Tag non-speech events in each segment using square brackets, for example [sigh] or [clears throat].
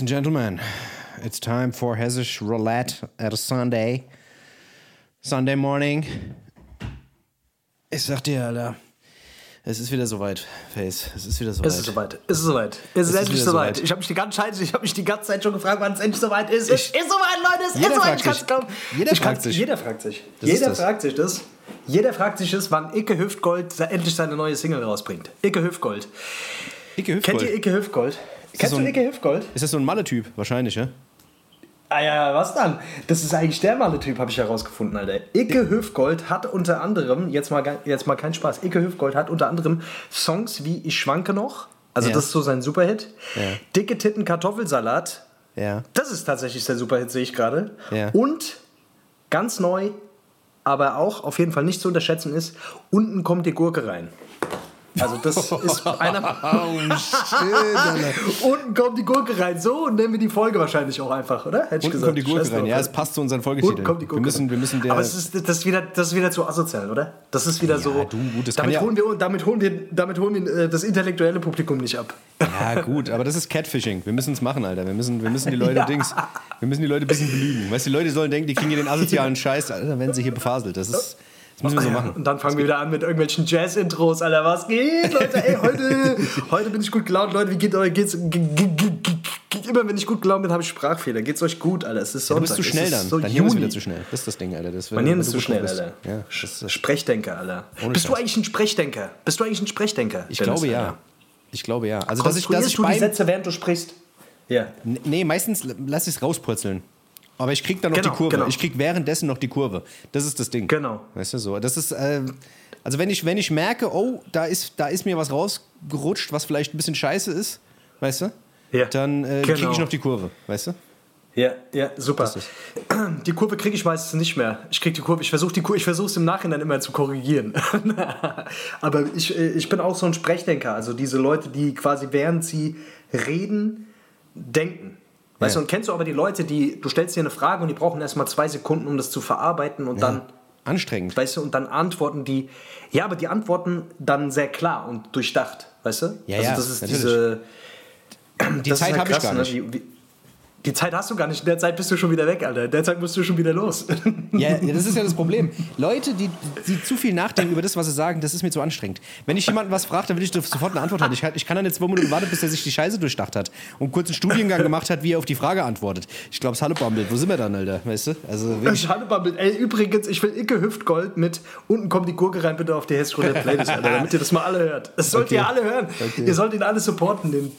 Ladies and gentlemen, it's time for Hessisch Roulette at a Sunday. Sunday morning. Ich sag dir, Alter. Es ist wieder soweit, Face. Es ist wieder soweit. Es ist soweit. Es ist soweit. Es ist, ist endlich soweit. soweit. Ich habe mich, die ganze Zeit- ich hab mich die ganze Zeit schon gefragt, wann es endlich soweit ist. Es Ich- ist soweit, Leute. Es Jeder ist soweit. fragt Ich kann's sich. glauben. Jeder ich fragt sich. Jeder fragt sich. Das jeder fragt sich das. Jeder fragt sich das, wann Icke Hüftgold endlich seine neue Single rausbringt. Icke Hüftgold. Icke Kennt Hüftgold. ihr Icke Hüftgold? Kennst so du Icke Hüftgold? Ist das so ein Malle-Typ? Wahrscheinlich, ja? Ah ja, was dann? Das ist eigentlich der Malle-Typ, habe ich herausgefunden, Alter. Icke Hüftgold hat unter anderem, jetzt mal, jetzt mal kein Spaß, Icke Hüftgold hat unter anderem Songs wie Ich schwanke noch, also Ja. das ist so sein Superhit. Ja. Dicke Titten Kartoffelsalat, Ja. das ist tatsächlich der Superhit, sehe ich gerade. Ja. Und ganz neu, aber auch auf jeden Fall nicht zu unterschätzen ist, unten kommt die Gurke rein. Also das ist einer... [laughs] Oh, shit, unten kommt die Gurke rein. So nennen wir die Folge wahrscheinlich auch einfach, oder? Hätte ich Unten gesagt. kommt die Gurke Scheiß rein. Ja, es passt zu unseren Folgetiteln. Unten kommt die Gurke wir müssen, wir müssen der. Aber es ist, das, ist wieder, das ist wieder zu asozial, oder? Das ist wieder so. du, gut, das damit, ja- holen wir, damit holen wir, damit holen wir äh, das intellektuelle Publikum nicht ab. ja, gut, aber das ist Catfishing. Wir müssen es machen, Alter. Wir müssen, wir müssen die Leute Ja. Dings. Wir müssen die Leute ein bisschen belügen. Weißt du, die Leute sollen denken, die kriegen hier den asozialen Scheiß, Alter, wenn sie hier befaselt. Das ist. Das müssen wir so machen. Und dann fangen wir wieder an mit irgendwelchen Jazz-Intros, Alter. Was geht, Leute? Ey, heute, [laughs] heute bin ich gut gelaunt, Leute. Wie geht euch? Geht's? Immer wenn ich gut gelaunt bin, habe ich Sprachfehler. Geht's euch gut, Alter? Es ist Du Sonntag. bist zu schnell dann. So Dein Hirn ist wieder zu schnell. Das ist das Ding, Alter. Das, Mein Hirn ist du zu schnell, bist. Alter. Ja, das ist, Sprechdenker, Alter. Bist du eigentlich ein Sprechdenker? Bist du eigentlich ein Sprechdenker? ich glaube ja. Ich glaube ja. Also, dass ich, dass ich du die. Sätze, während du sprichst? Ja. Nee, meistens lass ich es rauspurzeln. Aber ich krieg dann noch Genau, die Kurve. genau. Ich krieg währenddessen noch die Kurve. Das ist das Ding. Genau. Weißt du so? Das ist. Äh, also wenn ich, wenn ich merke, oh, da ist, da ist mir was rausgerutscht, was vielleicht ein bisschen scheiße ist, weißt du? Ja, Dann äh, genau. kriege ich noch die Kurve, weißt du? Ja, ja, super. [clears throat] Die Kurve kriege ich meistens nicht mehr. Ich kriege die Kurve, ich versuche die Kurve, ich versuche es im Nachhinein immer zu korrigieren. [laughs] Aber ich, äh, ich bin auch so ein Sprechdenker, also diese Leute, die quasi während sie reden, denken. Weißt Ja. du, und kennst du aber die Leute, die, du stellst dir eine Frage und die brauchen erstmal zwei Sekunden, um das zu verarbeiten und dann, Anstrengend. weißt du, und dann antworten die, ja, aber die antworten dann sehr klar und durchdacht, weißt du? Ja, also ja, das ist natürlich. diese, Die Zeit halt habe ich gar ne? nicht. Wie, wie, die Zeit hast du gar nicht. In der Zeit bist du schon wieder weg, Alter. In der Zeit musst du schon wieder los. [laughs] Ja, das ist ja das Problem. Leute, die, die zu viel nachdenken über das, was sie sagen, das ist mir zu anstrengend. Wenn ich jemanden was frage, dann will ich sofort eine Antwort haben. Ich, ich kann dann jetzt zwei Minuten warten, bis er sich die Scheiße durchdacht hat und kurz einen Studiengang gemacht hat, wie er auf die Frage antwortet. Ich glaube, es Hallebammelt. Wo sind wir dann, Alter? Weißt du? Also wirklich. Schade, Ey, übrigens, ich will Icke Hüftgold mit unten kommt die Gurke rein, bitte auf die Hessische Playlist, Alter, damit ihr das mal alle hört. Das sollt Okay. ihr alle hören. Okay. Ihr sollt ihn alle supporten, den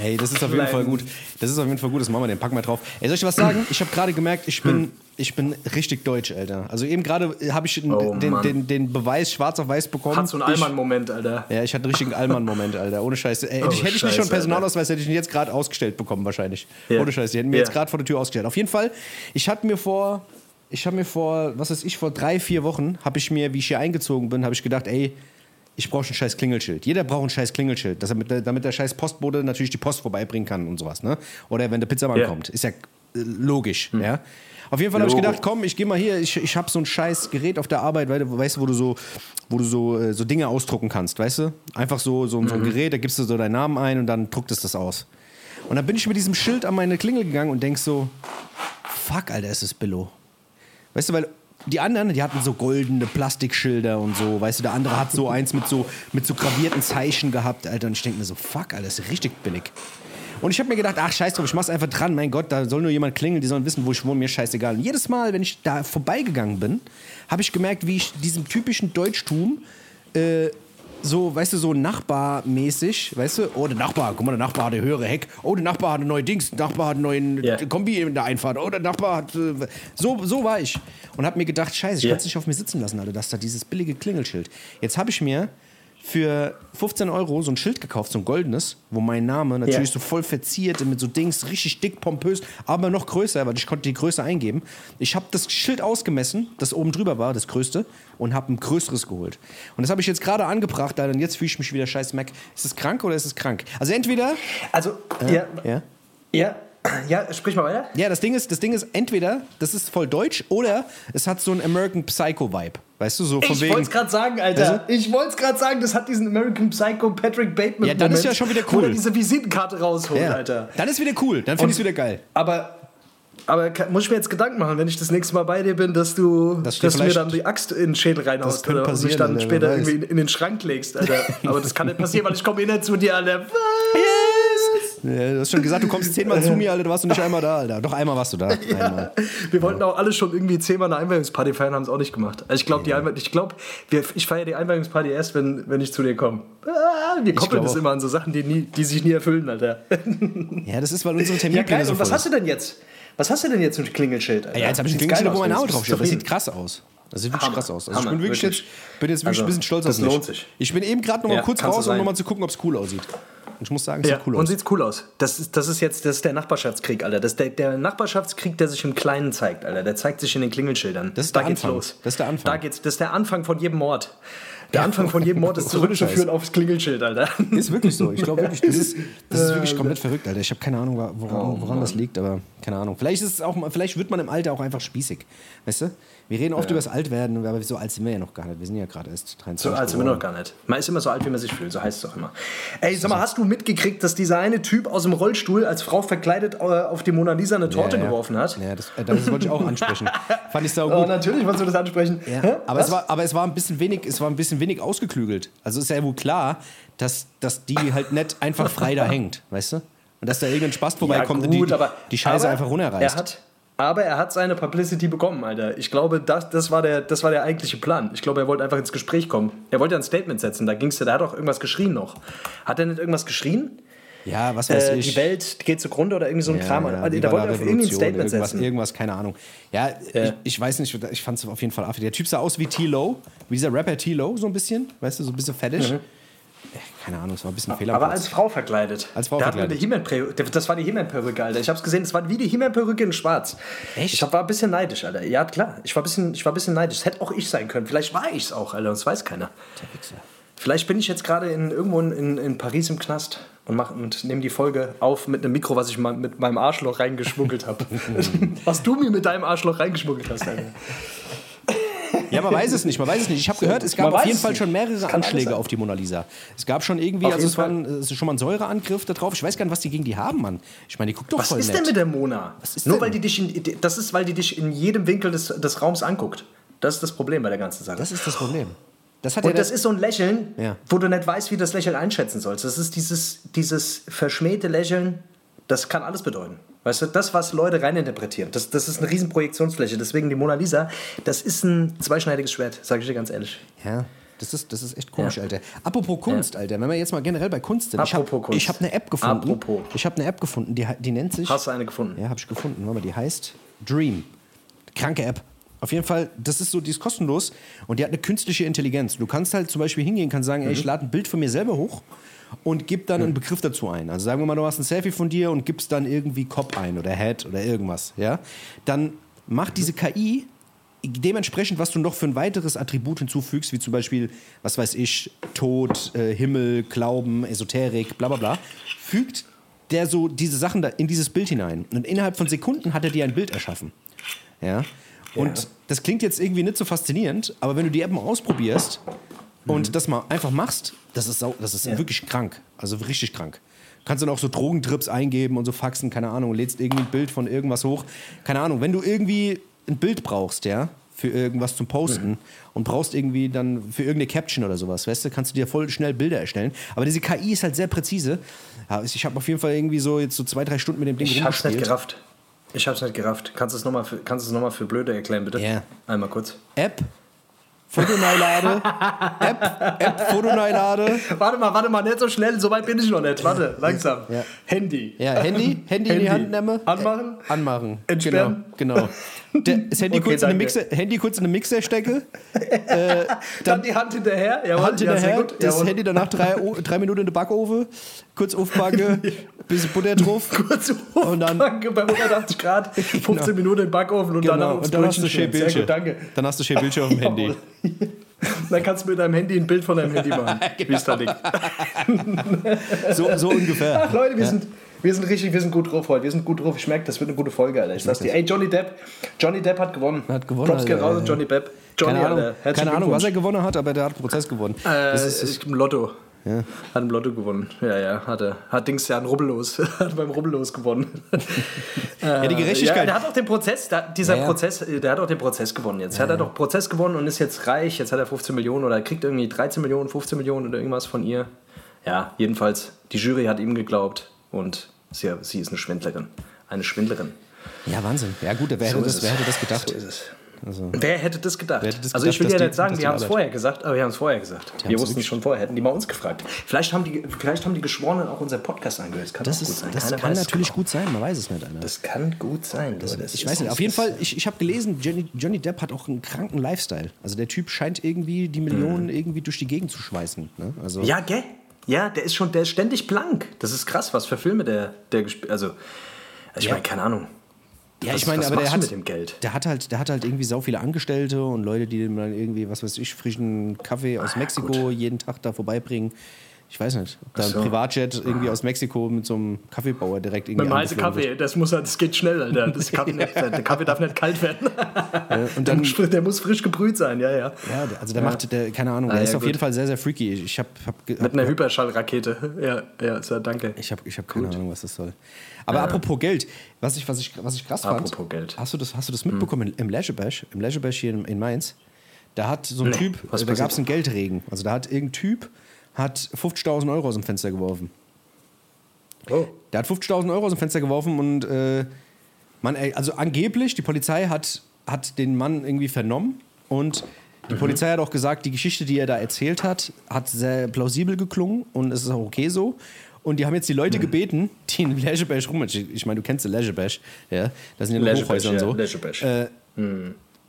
Hey, das ist auf [laughs] jeden Fall gut. Das ist auf jeden Fall gut, das machen wir, den packen wir drauf. Ey, soll ich was sagen? Ich habe gerade gemerkt, ich bin, ich bin richtig deutsch, Alter. Also eben gerade habe ich Oh, den, den, den Beweis schwarz auf weiß bekommen. hat so einen Allmann-Moment, Alter. Ja, ich hatte einen richtigen Allmann-Moment, Alter. Ohne Scheiß. Ey, Oh, hätte ich, hätte ich nicht schon Scheiße, einen Personalausweis, hätte ich ihn jetzt gerade ausgestellt bekommen, wahrscheinlich. Ja. Ohne Scheiß. Die hätten mir Ja. jetzt gerade vor der Tür ausgestellt. Auf jeden Fall, ich hatte mir vor, ich habe mir vor, was weiß ich, vor drei, vier Wochen, habe ich mir, wie ich hier eingezogen bin, habe ich gedacht, ey, ich brauche ein scheiß Klingelschild. Jeder braucht ein scheiß Klingelschild, dass er mit damit der scheiß Postbote natürlich die Post vorbeibringen kann und sowas. Ne? Oder wenn der Pizzamann Ja. kommt. Ist ja äh, logisch. Ja? Auf jeden Fall habe ich gedacht, komm, ich gehe mal hier, ich, ich habe so ein scheiß Gerät auf der Arbeit, weißt du, wo du so, wo du so, äh, so Dinge ausdrucken kannst, weißt du? Einfach so, so, so ein Gerät, da gibst du so deinen Namen ein und dann druckt es das aus. Und dann bin ich mit diesem Schild an meine Klingel gegangen und denk so, fuck, Alter, es ist Billo. Weißt du, weil die anderen, die hatten so goldene Plastikschilder und so, weißt du, der andere hat so [laughs] eins mit so, mit so gravierten Zeichen gehabt, Alter. Und ich denke mir so, fuck, ist richtig billig. Und ich habe mir gedacht, ach scheiß drauf, ich mach's einfach dran. Mein Gott, da soll nur jemand klingeln, die sollen wissen, wo ich wohne, mir scheißegal. Und jedes Mal, wenn ich da vorbeigegangen bin, habe ich gemerkt, wie ich diesem typischen Deutschtum äh, so, weißt du, so nachbarmäßig, weißt du, oh, der Nachbar, guck mal, der Nachbar hat eine höhere Heck, oh, der Nachbar hat ein neues Dings, der Nachbar hat einen neuen Ja. Kombi in der Einfahrt, oh, der Nachbar hat, äh, so, so war ich. Und habe mir gedacht, scheiße, ich Ja. kann es nicht auf mir sitzen lassen, Alter, das da dieses billige Klingelschild. Jetzt habe ich mir für 15 Euro so ein Schild gekauft, so ein goldenes, wo mein Name natürlich Ja. so voll verziert mit so Dings, richtig dick, pompös, aber noch größer, weil ich konnte die Größe eingeben. Ich habe das Schild ausgemessen, das oben drüber war, das größte, und habe ein größeres geholt. Und das habe ich jetzt gerade angebracht, Alter, und jetzt fühle ich mich wieder scheiß Mac. Ist es krank oder ist es krank? Also entweder, Also, ja, ja, ja, Ja, sprich mal weiter. Ja, das Ding ist, das Ding ist entweder, das ist voll deutsch, oder es hat so einen American Psycho-Vibe. Weißt du, so von Ich wegen. wollte es gerade sagen, Alter. Weißt Ich wollte es gerade sagen, das hat diesen American Psycho Patrick Bateman. Ja, dann ist Moment, ja schon wieder cool. er diese Visitenkarte rausholt, ja. Alter. Dann ist wieder cool, dann finde ich es wieder geil. Aber, aber muss ich mir jetzt Gedanken machen, wenn ich das nächste Mal bei dir bin, dass du, Das dass du mir dann die Axt in den Schädel reinhaust oder und mich dann später irgendwie in, in den Schrank legst, Alter. [laughs] Aber das kann nicht passieren, weil ich komme eh nicht zu dir, Alter. Ja, du hast schon gesagt, du kommst zehnmal zu mir, Alter, du warst noch nicht einmal da, Alter. Doch einmal warst du da. [laughs] Einmal. Wir wollten auch alle schon irgendwie zehnmal eine Einweihungsparty feiern, haben es auch nicht gemacht. Also ich glaube, Einweih- ich glaube, wir- ich feiere die Einweihungsparty erst, wenn, wenn ich zu dir komme. Ah, wir koppeln glaub das immer an so Sachen, die, nie, die sich nie erfüllen, Alter. [laughs] Ja, das ist, weil unsere Ja, Terminpläne geil. so Und was hast du denn jetzt? Was hast du denn jetzt mit Klingelschild? Alter? Ja, jetzt habe ich ein Klingelschild, wo mein Name draufsteht. Das sieht krass aus. Das sieht wirklich Hammer. krass aus. Also ich Hammer, bin wirklich, wirklich. jetzt, bin jetzt wirklich Also, ein bisschen stolz das auf mich. lohnt sich. Ich bin eben gerade noch mal Ja, kurz raus, um noch mal zu gucken, ob es cool aussieht. Und ich muss sagen, es Ja, sieht cool und aus. sieht's cool aus. Das ist, das ist jetzt das ist der Nachbarschaftskrieg, Alter. Das ist der, der Nachbarschaftskrieg, der sich im Kleinen zeigt, Alter. Der zeigt sich in den Klingelschildern. Das ist da der geht's Anfang. los. Das ist der Anfang. Da geht's, das ist der Anfang von jedem Mord. Der Anfang von jedem Mord ist [laughs] zurückzuführen aufs Klingelschild, Alter. Ist wirklich so. Ich glaube wirklich, das ist, das ist wirklich [laughs] komplett verrückt, Alter. Ich habe keine Ahnung, woran, woran das liegt, aber keine Ahnung. Vielleicht ist es auch, vielleicht wird man im Alter auch einfach spießig. Weißt du? Wir reden oft über das Altwerden, aber so alt sind wir ja noch gar nicht. Wir sind ja gerade erst 23. So alt sind wir noch gar nicht. Man ist immer so alt, wie man sich fühlt, so heißt es doch immer. Ey, sag mal, hast du mitgekriegt, dass dieser eine Typ aus dem Rollstuhl als Frau verkleidet äh, auf die Mona Lisa eine Torte Ja, ja. geworfen hat? Ja, das, äh, das wollte ich auch ansprechen. [laughs] Fand ich sau Oh, gut. natürlich wolltest du das ansprechen. Ja, aber, Was? es war, aber es war ein bisschen wenig, es war ein bisschen wenig ausgeklügelt. Also ist ja wohl klar, dass, dass die halt nicht einfach frei da hängt, weißt du? Und dass da irgendein Spaß vorbeikommt und die, die, die Scheiße aber einfach runterreißt. Er hat, aber er hat seine Publicity bekommen, Alter. Ich glaube, das, das, war der, das war der eigentliche Plan. Ich glaube, er wollte einfach ins Gespräch kommen. Er wollte ja ein Statement setzen. Da ging's ja, da hat auch irgendwas geschrien noch. Hat er nicht irgendwas geschrien? ja, was weiß Äh, ich. die Welt geht zugrunde oder irgendwie so ein Ja, Kram. ja, Also, da wollte er auf irgendwie ein Statement irgendwas, setzen. irgendwas, keine Ahnung. Ja, Ja. Ich, ich weiß nicht, ich fand es auf jeden Fall affig. Der Typ sah aus wie T-Lo, wie dieser Rapper T-Lo, so ein bisschen, weißt du, so ein bisschen fettisch. Ja, keine Ahnung, es war ein bisschen Fehler. Aber als Frau verkleidet. Als Frau Der hat verkleidet. He-Man-Perücke- Das war die He-Man-Perücke, Alter. Ich hab's gesehen, das war wie die He-Man-Perücke in schwarz. Echt? Ich war ein bisschen neidisch, Alter. Ja, klar. Ich war ein bisschen, ich war ein bisschen neidisch. Das hätte auch ich sein können. Vielleicht war ich's auch, Alter. Das weiß keiner. Vielleicht bin ich jetzt gerade in, irgendwo in, in, in Paris im Knast und, mach, und nehme die Folge auf mit einem Mikro, was ich mal mit meinem Arschloch reingeschmuggelt habe. [laughs] was du mir mit deinem Arschloch reingeschmuggelt hast, Alter. [laughs] Ja, man weiß es nicht, man weiß es nicht. Ich habe gehört, es gab Man auf jeden Fall nicht. schon mehrere Das Anschläge auf die Mona Lisa. Es gab schon irgendwie, Auf also es war ein, es ist schon mal ein Säureangriff da drauf. Ich weiß gar nicht, was die gegen die haben, Mann. Ich meine, die guckt doch Was voll ist nett. denn mit der Mona? ist Nur denn? weil die dich in, das ist, weil die dich in jedem Winkel des, des Raums anguckt. Das ist das Problem bei der ganzen Sache. das ist das Problem. Das hat Und ja das der- ist so ein Lächeln, Ja. wo du nicht weißt, wie du das Lächeln einschätzen sollst. Das ist dieses, dieses verschmähte Lächeln, das kann alles bedeuten. Weißt du, das, was Leute reininterpretieren, das, das ist eine riesen Projektionsfläche. Deswegen die Mona Lisa, das ist ein zweischneidiges Schwert, sage ich dir ganz ehrlich. Ja, das ist, das ist echt komisch, Ja. Alter. Apropos Kunst, Alter, wenn wir jetzt mal generell bei Kunst sind. ich habe Apropos Kunst. hab eine App gefunden. Apropos. Ich habe eine App gefunden, die, die nennt sich. Hast du eine gefunden? Ja, habe ich gefunden. Warte mal, die heißt Dream. Kranke App. Auf jeden Fall, das ist so, die ist kostenlos und die hat eine künstliche Intelligenz. Du kannst halt zum Beispiel hingehen, kannst sagen, ey, ich lade ein Bild von mir selber hoch und gib dann einen Begriff dazu ein. Also sagen wir mal, du hast ein Selfie von dir und gibst dann irgendwie Cop ein oder Head oder irgendwas, ja? Dann macht diese KI dementsprechend, was du noch für ein weiteres Attribut hinzufügst, wie zum Beispiel, was weiß ich, Tod, äh, Himmel, Glauben, Esoterik, bla bla bla, fügt der so diese Sachen da in dieses Bild hinein. Und innerhalb von Sekunden hat er dir ein Bild erschaffen. Ja. Und Ja. das klingt jetzt irgendwie nicht so faszinierend, aber wenn du die App mal ausprobierst und das mal einfach machst, das ist, sau, das ist Ja. wirklich krank. Also richtig krank. Kannst dann auch so Drogentrips eingeben und so Faxen, keine Ahnung, lädst irgendwie ein Bild von irgendwas hoch. Keine Ahnung, wenn du irgendwie ein Bild brauchst, ja, für irgendwas zum Posten und brauchst irgendwie dann für irgendeine Caption oder sowas, weißt du, kannst du dir voll schnell Bilder erstellen. Aber diese KI ist halt sehr präzise. Ich habe auf jeden Fall irgendwie so jetzt so zwei, drei Stunden mit dem Ding Ich hab's nicht gerafft. Ich hab's nicht gerafft. Kannst du es nochmal für, kannst es noch mal für Blöde erklären, bitte? Ja. Einmal kurz. App, Fotoneilade, [laughs] App, App, Fotoneilade. Warte mal, warte mal, nicht so schnell, so weit bin ich noch nicht. Warte, langsam. Ja. Handy. Ja, Handy, Handy, in die Hand nehmen. Anmachen. Äh, anmachen. Entsperren. Genau, genau. [laughs] Der, [laughs] das Handy, Okay, kurz in den. Mixer, Handy kurz in den Mixer stecke, [laughs] Dann die Hand hinterher. Jawohl, Hand ja, hinterher, gut. das Jawohl. Handy danach drei, drei Minuten in den Backofen, kurz aufpacken, [laughs] bisschen Butter drauf. Kurz Und dann- Genau. Bei 180 Grad, 15 Minuten im Backofen und Genau, und dann hast du schön Bildschirm. gut, danke. Dann hast du schön Bildschirm auf dem Handy. Dann kannst du mit deinem Handy ein Bild von deinem Handy machen, wie es da liegt. So, so ungefähr. Ach Leute, wir, sind, Wir sind richtig, wir sind gut drauf heute. Wir sind gut drauf. Ich merke, das wird eine gute Folge, Alter. Ich sag's dir. Ey, Johnny Depp. Johnny Depp hat gewonnen. Hat gewonnen, Props Alter, raus, ja. Johnny Depp. Johnny, Keine Ahnung, keine Ahnung was er gewonnen hat, aber der hat Prozess gewonnen. Äh, das ist, ist im Lotto. Hat im Lotto gewonnen. Ja, ja, hat er. Hat Dings ja ein Rubbellos. [laughs] hat beim Rubbellos gewonnen. [laughs] ja, die Ja, Gerechtigkeit. der hat auch den Prozess, da, dieser Ja, ja. Prozess, äh, der hat auch den Prozess gewonnen jetzt. hat er doch Prozess gewonnen und ist jetzt reich. Jetzt hat er 15 Millionen oder kriegt irgendwie 13 Millionen, 15 Millionen oder irgendwas von ihr. Ja, jedenfalls, die Jury hat ihm geglaubt und sie, sie ist eine Schwindlerin. Eine Schwindlerin. ja, Wahnsinn. Ja, gut, wer, hätte, So das, ist wer hätte das gedacht? So ist es. Also, Wer hätte das gedacht? Hätte das also ich gedacht, will ja nicht die- sagen, wir die haben es vorher gesagt, aber wir haben es vorher gesagt. Wir haben's wussten es schon vorher, hätten die mal uns gefragt. Vielleicht haben die, vielleicht haben die Geschworenen auch unseren Podcast angehört. Das kann das ist, sein. das kann natürlich genau. gut sein, man weiß es nicht. Alter. Das kann gut sein. Leute. Das Ich weiß nicht, auf jeden das- Fall, ich, ich habe gelesen, Johnny, Johnny Depp hat auch einen kranken Lifestyle. Also der Typ scheint irgendwie die Millionen irgendwie durch die Gegend zu schweißen. Ne? Also, Ja, gell? Ja, der ist schon, der ist ständig blank. Das ist krass, was für Filme der, der gespielt Also, ich Ja. meine, keine Ahnung. Ja, Was- ich meine, aber der hat, mit dem Geld? der hat halt, der hat halt irgendwie sau viele Angestellte und Leute, die dem dann irgendwie, was weiß ich, frischen Kaffee aus Ah, Mexiko jeden Tag da vorbeibringen. Ich weiß nicht, ob da ein so. Privatjet irgendwie aus Mexiko mit so einem Kaffeebauer direkt irgendwie Mit heißen angeflogen Kaffee, das muss halt, das geht schnell, Alter. Das Kaffee [laughs] nicht, der Kaffee darf nicht kalt werden. wird. Und Der dann, muss, der muss frisch gebrüht sein, ja, ja. ja, der- also der macht, der, keine Ahnung, der Ah, ist ja, auf gut. jeden Fall sehr, sehr freaky. Ich, habe hab, ge- Mit einer Hyperschallrakete. Ja, ja, so, danke. Ich habe ich hab keine Ahnung, was das soll. Aber apropos Geld, was ich, was ich, was ich krass fand. Apropos Geld. Hm. Hast du das, hast du das mitbekommen im Leisure Bash, im Leisure Bash hier in, in Mainz? Da hat so ein Nee, Typ, da gab es einen Geldregen. Also da hat irgendein Typ hat 50.000 Euro aus dem Fenster geworfen. Oh. Der hat 50.000 Euro aus dem Fenster geworfen und äh, man, ey, also angeblich, die Polizei hat, hat den Mann irgendwie vernommen und die Polizei hat auch gesagt, die Geschichte, die er da erzählt hat, hat sehr plausibel geklungen und es ist auch okay so. Und die haben jetzt die Leute gebeten, die in Leisure Bash rum. Ich, meine, du kennst den ja? Das sind ja nur Hochhäuser Bash, und ja, so. Leisure Bash. Äh,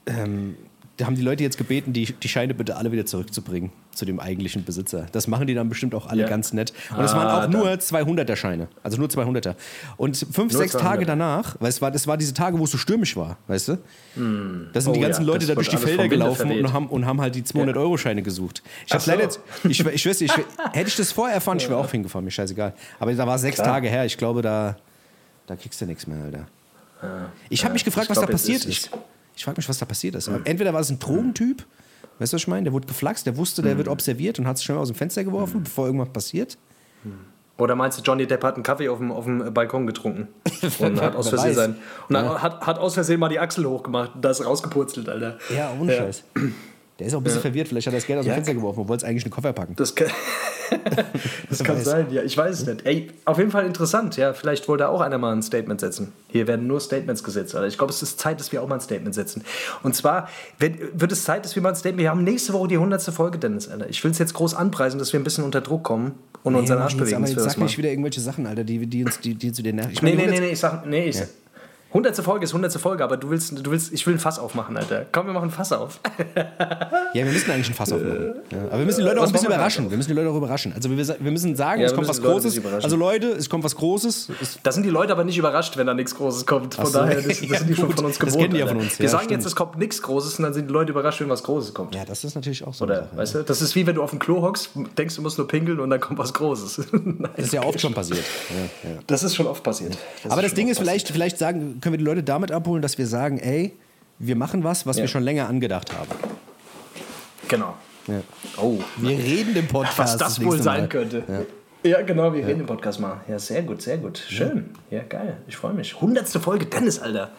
ähm, da haben die Leute jetzt gebeten, die, die Scheine bitte alle wieder zurückzubringen zu dem eigentlichen Besitzer. Das machen die dann bestimmt auch alle Ja. ganz nett. Und es Ah, waren auch dann. nur 200er Scheine. Also nur 200er. Und fünf, Nur sechs 200er. Tage danach, weil es war, das war diese Tage, wo es so stürmisch war, weißt du? Da sind Oh die ganzen ja, Leute das da durch die Felder gelaufen und haben, und haben halt die 200-Euro-Scheine gesucht. Ich hab's leider so. jetzt, ich, ich weiß nicht, ich, [laughs] hätte ich das vorher erfahren, ich wäre auch hingefahren, mir scheißegal. Aber da war sechs Klar. Tage her, ich glaube, da, da kriegst du nichts mehr, Alter. Ich habe mich gefragt, ich was glaub, da passiert ist ist. Ich frage mich, was da passiert ist. Entweder war es ein Drogentyp, weißt du, was ich meine? Der wurde geflaxt, der wusste, der wird observiert und hat sich schnell aus dem Fenster geworfen, bevor irgendwas passiert. Oder meinst du, Johnny Depp hat einen Kaffee auf dem, auf dem Balkon getrunken? [laughs] Und hat aus Versehen sein. Und dann hat, hat aus Versehen mal die Achsel hochgemacht und da ist rausgepurzelt, Alter. Ja, ohne Ja. [clears throat] Der ist auch ein bisschen verwirrt, vielleicht hat er das Geld aus dem Ja. Fenster geworfen und wollte es eigentlich in den Koffer packen. Das kann, [laughs] das kann sein, ja. Ich weiß es nicht. Ey, auf jeden Fall interessant, ja. Vielleicht wollte auch einer mal ein Statement setzen. Hier werden nur Statements gesetzt, Alter. Ich glaube, es ist Zeit, dass wir auch mal ein Statement setzen. Und zwar wenn, wird es Zeit, dass wir mal ein Statement. Wir haben nächste Woche die 100. Folge, Dennis, Alter. Ich will es jetzt groß anpreisen, dass wir ein bisschen unter Druck kommen und unseren Arsch bewegen. sag nicht wieder irgendwelche Sachen, Alter, die, die, uns, die, die zu den nerven. Ich Nee, meine, nee, nee, 100 nee, ich sag, nee, ich, 100. Folge ist 100. Folge, aber du willst, du willst, ich will ein Fass aufmachen, Alter. Komm, wir machen ein Fass auf. Ja, wir müssen eigentlich ein Fass aufmachen. Ja, aber wir müssen die Leute auch was ein bisschen überraschen. Wir müssen die Leute auch überraschen. Also wir, wir müssen sagen, Ja, es kommt was Großes. Also Leute, es kommt was Großes. Es, Da sind die Leute aber nicht überrascht, wenn da nichts Großes kommt. Von so. daher, das, das Ja, [laughs] sind die schon von uns Das gewohnt. kennen die ja von uns. Wir sagen stimmt. jetzt, es kommt nichts Großes und dann sind die Leute überrascht, wenn was Großes kommt. ja, das ist natürlich auch so. Oder, Sache, weißt du, das ist wie wenn du auf dem Klo hockst, denkst du musst nur pinkeln und dann kommt was Großes. Nein, [laughs] Das ist ja oft schon passiert. Das ist schon oft passiert. Aber das Ding ist, vielleicht, vielleicht sagen, können wir die Leute damit abholen, dass wir sagen, ey, wir machen was, was Ja. wir schon länger angedacht haben. Genau. Ja. Oh, Wir reden im Podcast. was das wohl nächste sein Mal. könnte. Ja, genau, wir reden im Podcast mal. Ja, sehr gut, sehr gut. Schön. Ja, geil. Ich freue mich. Hundertste Folge Dennis, Alter.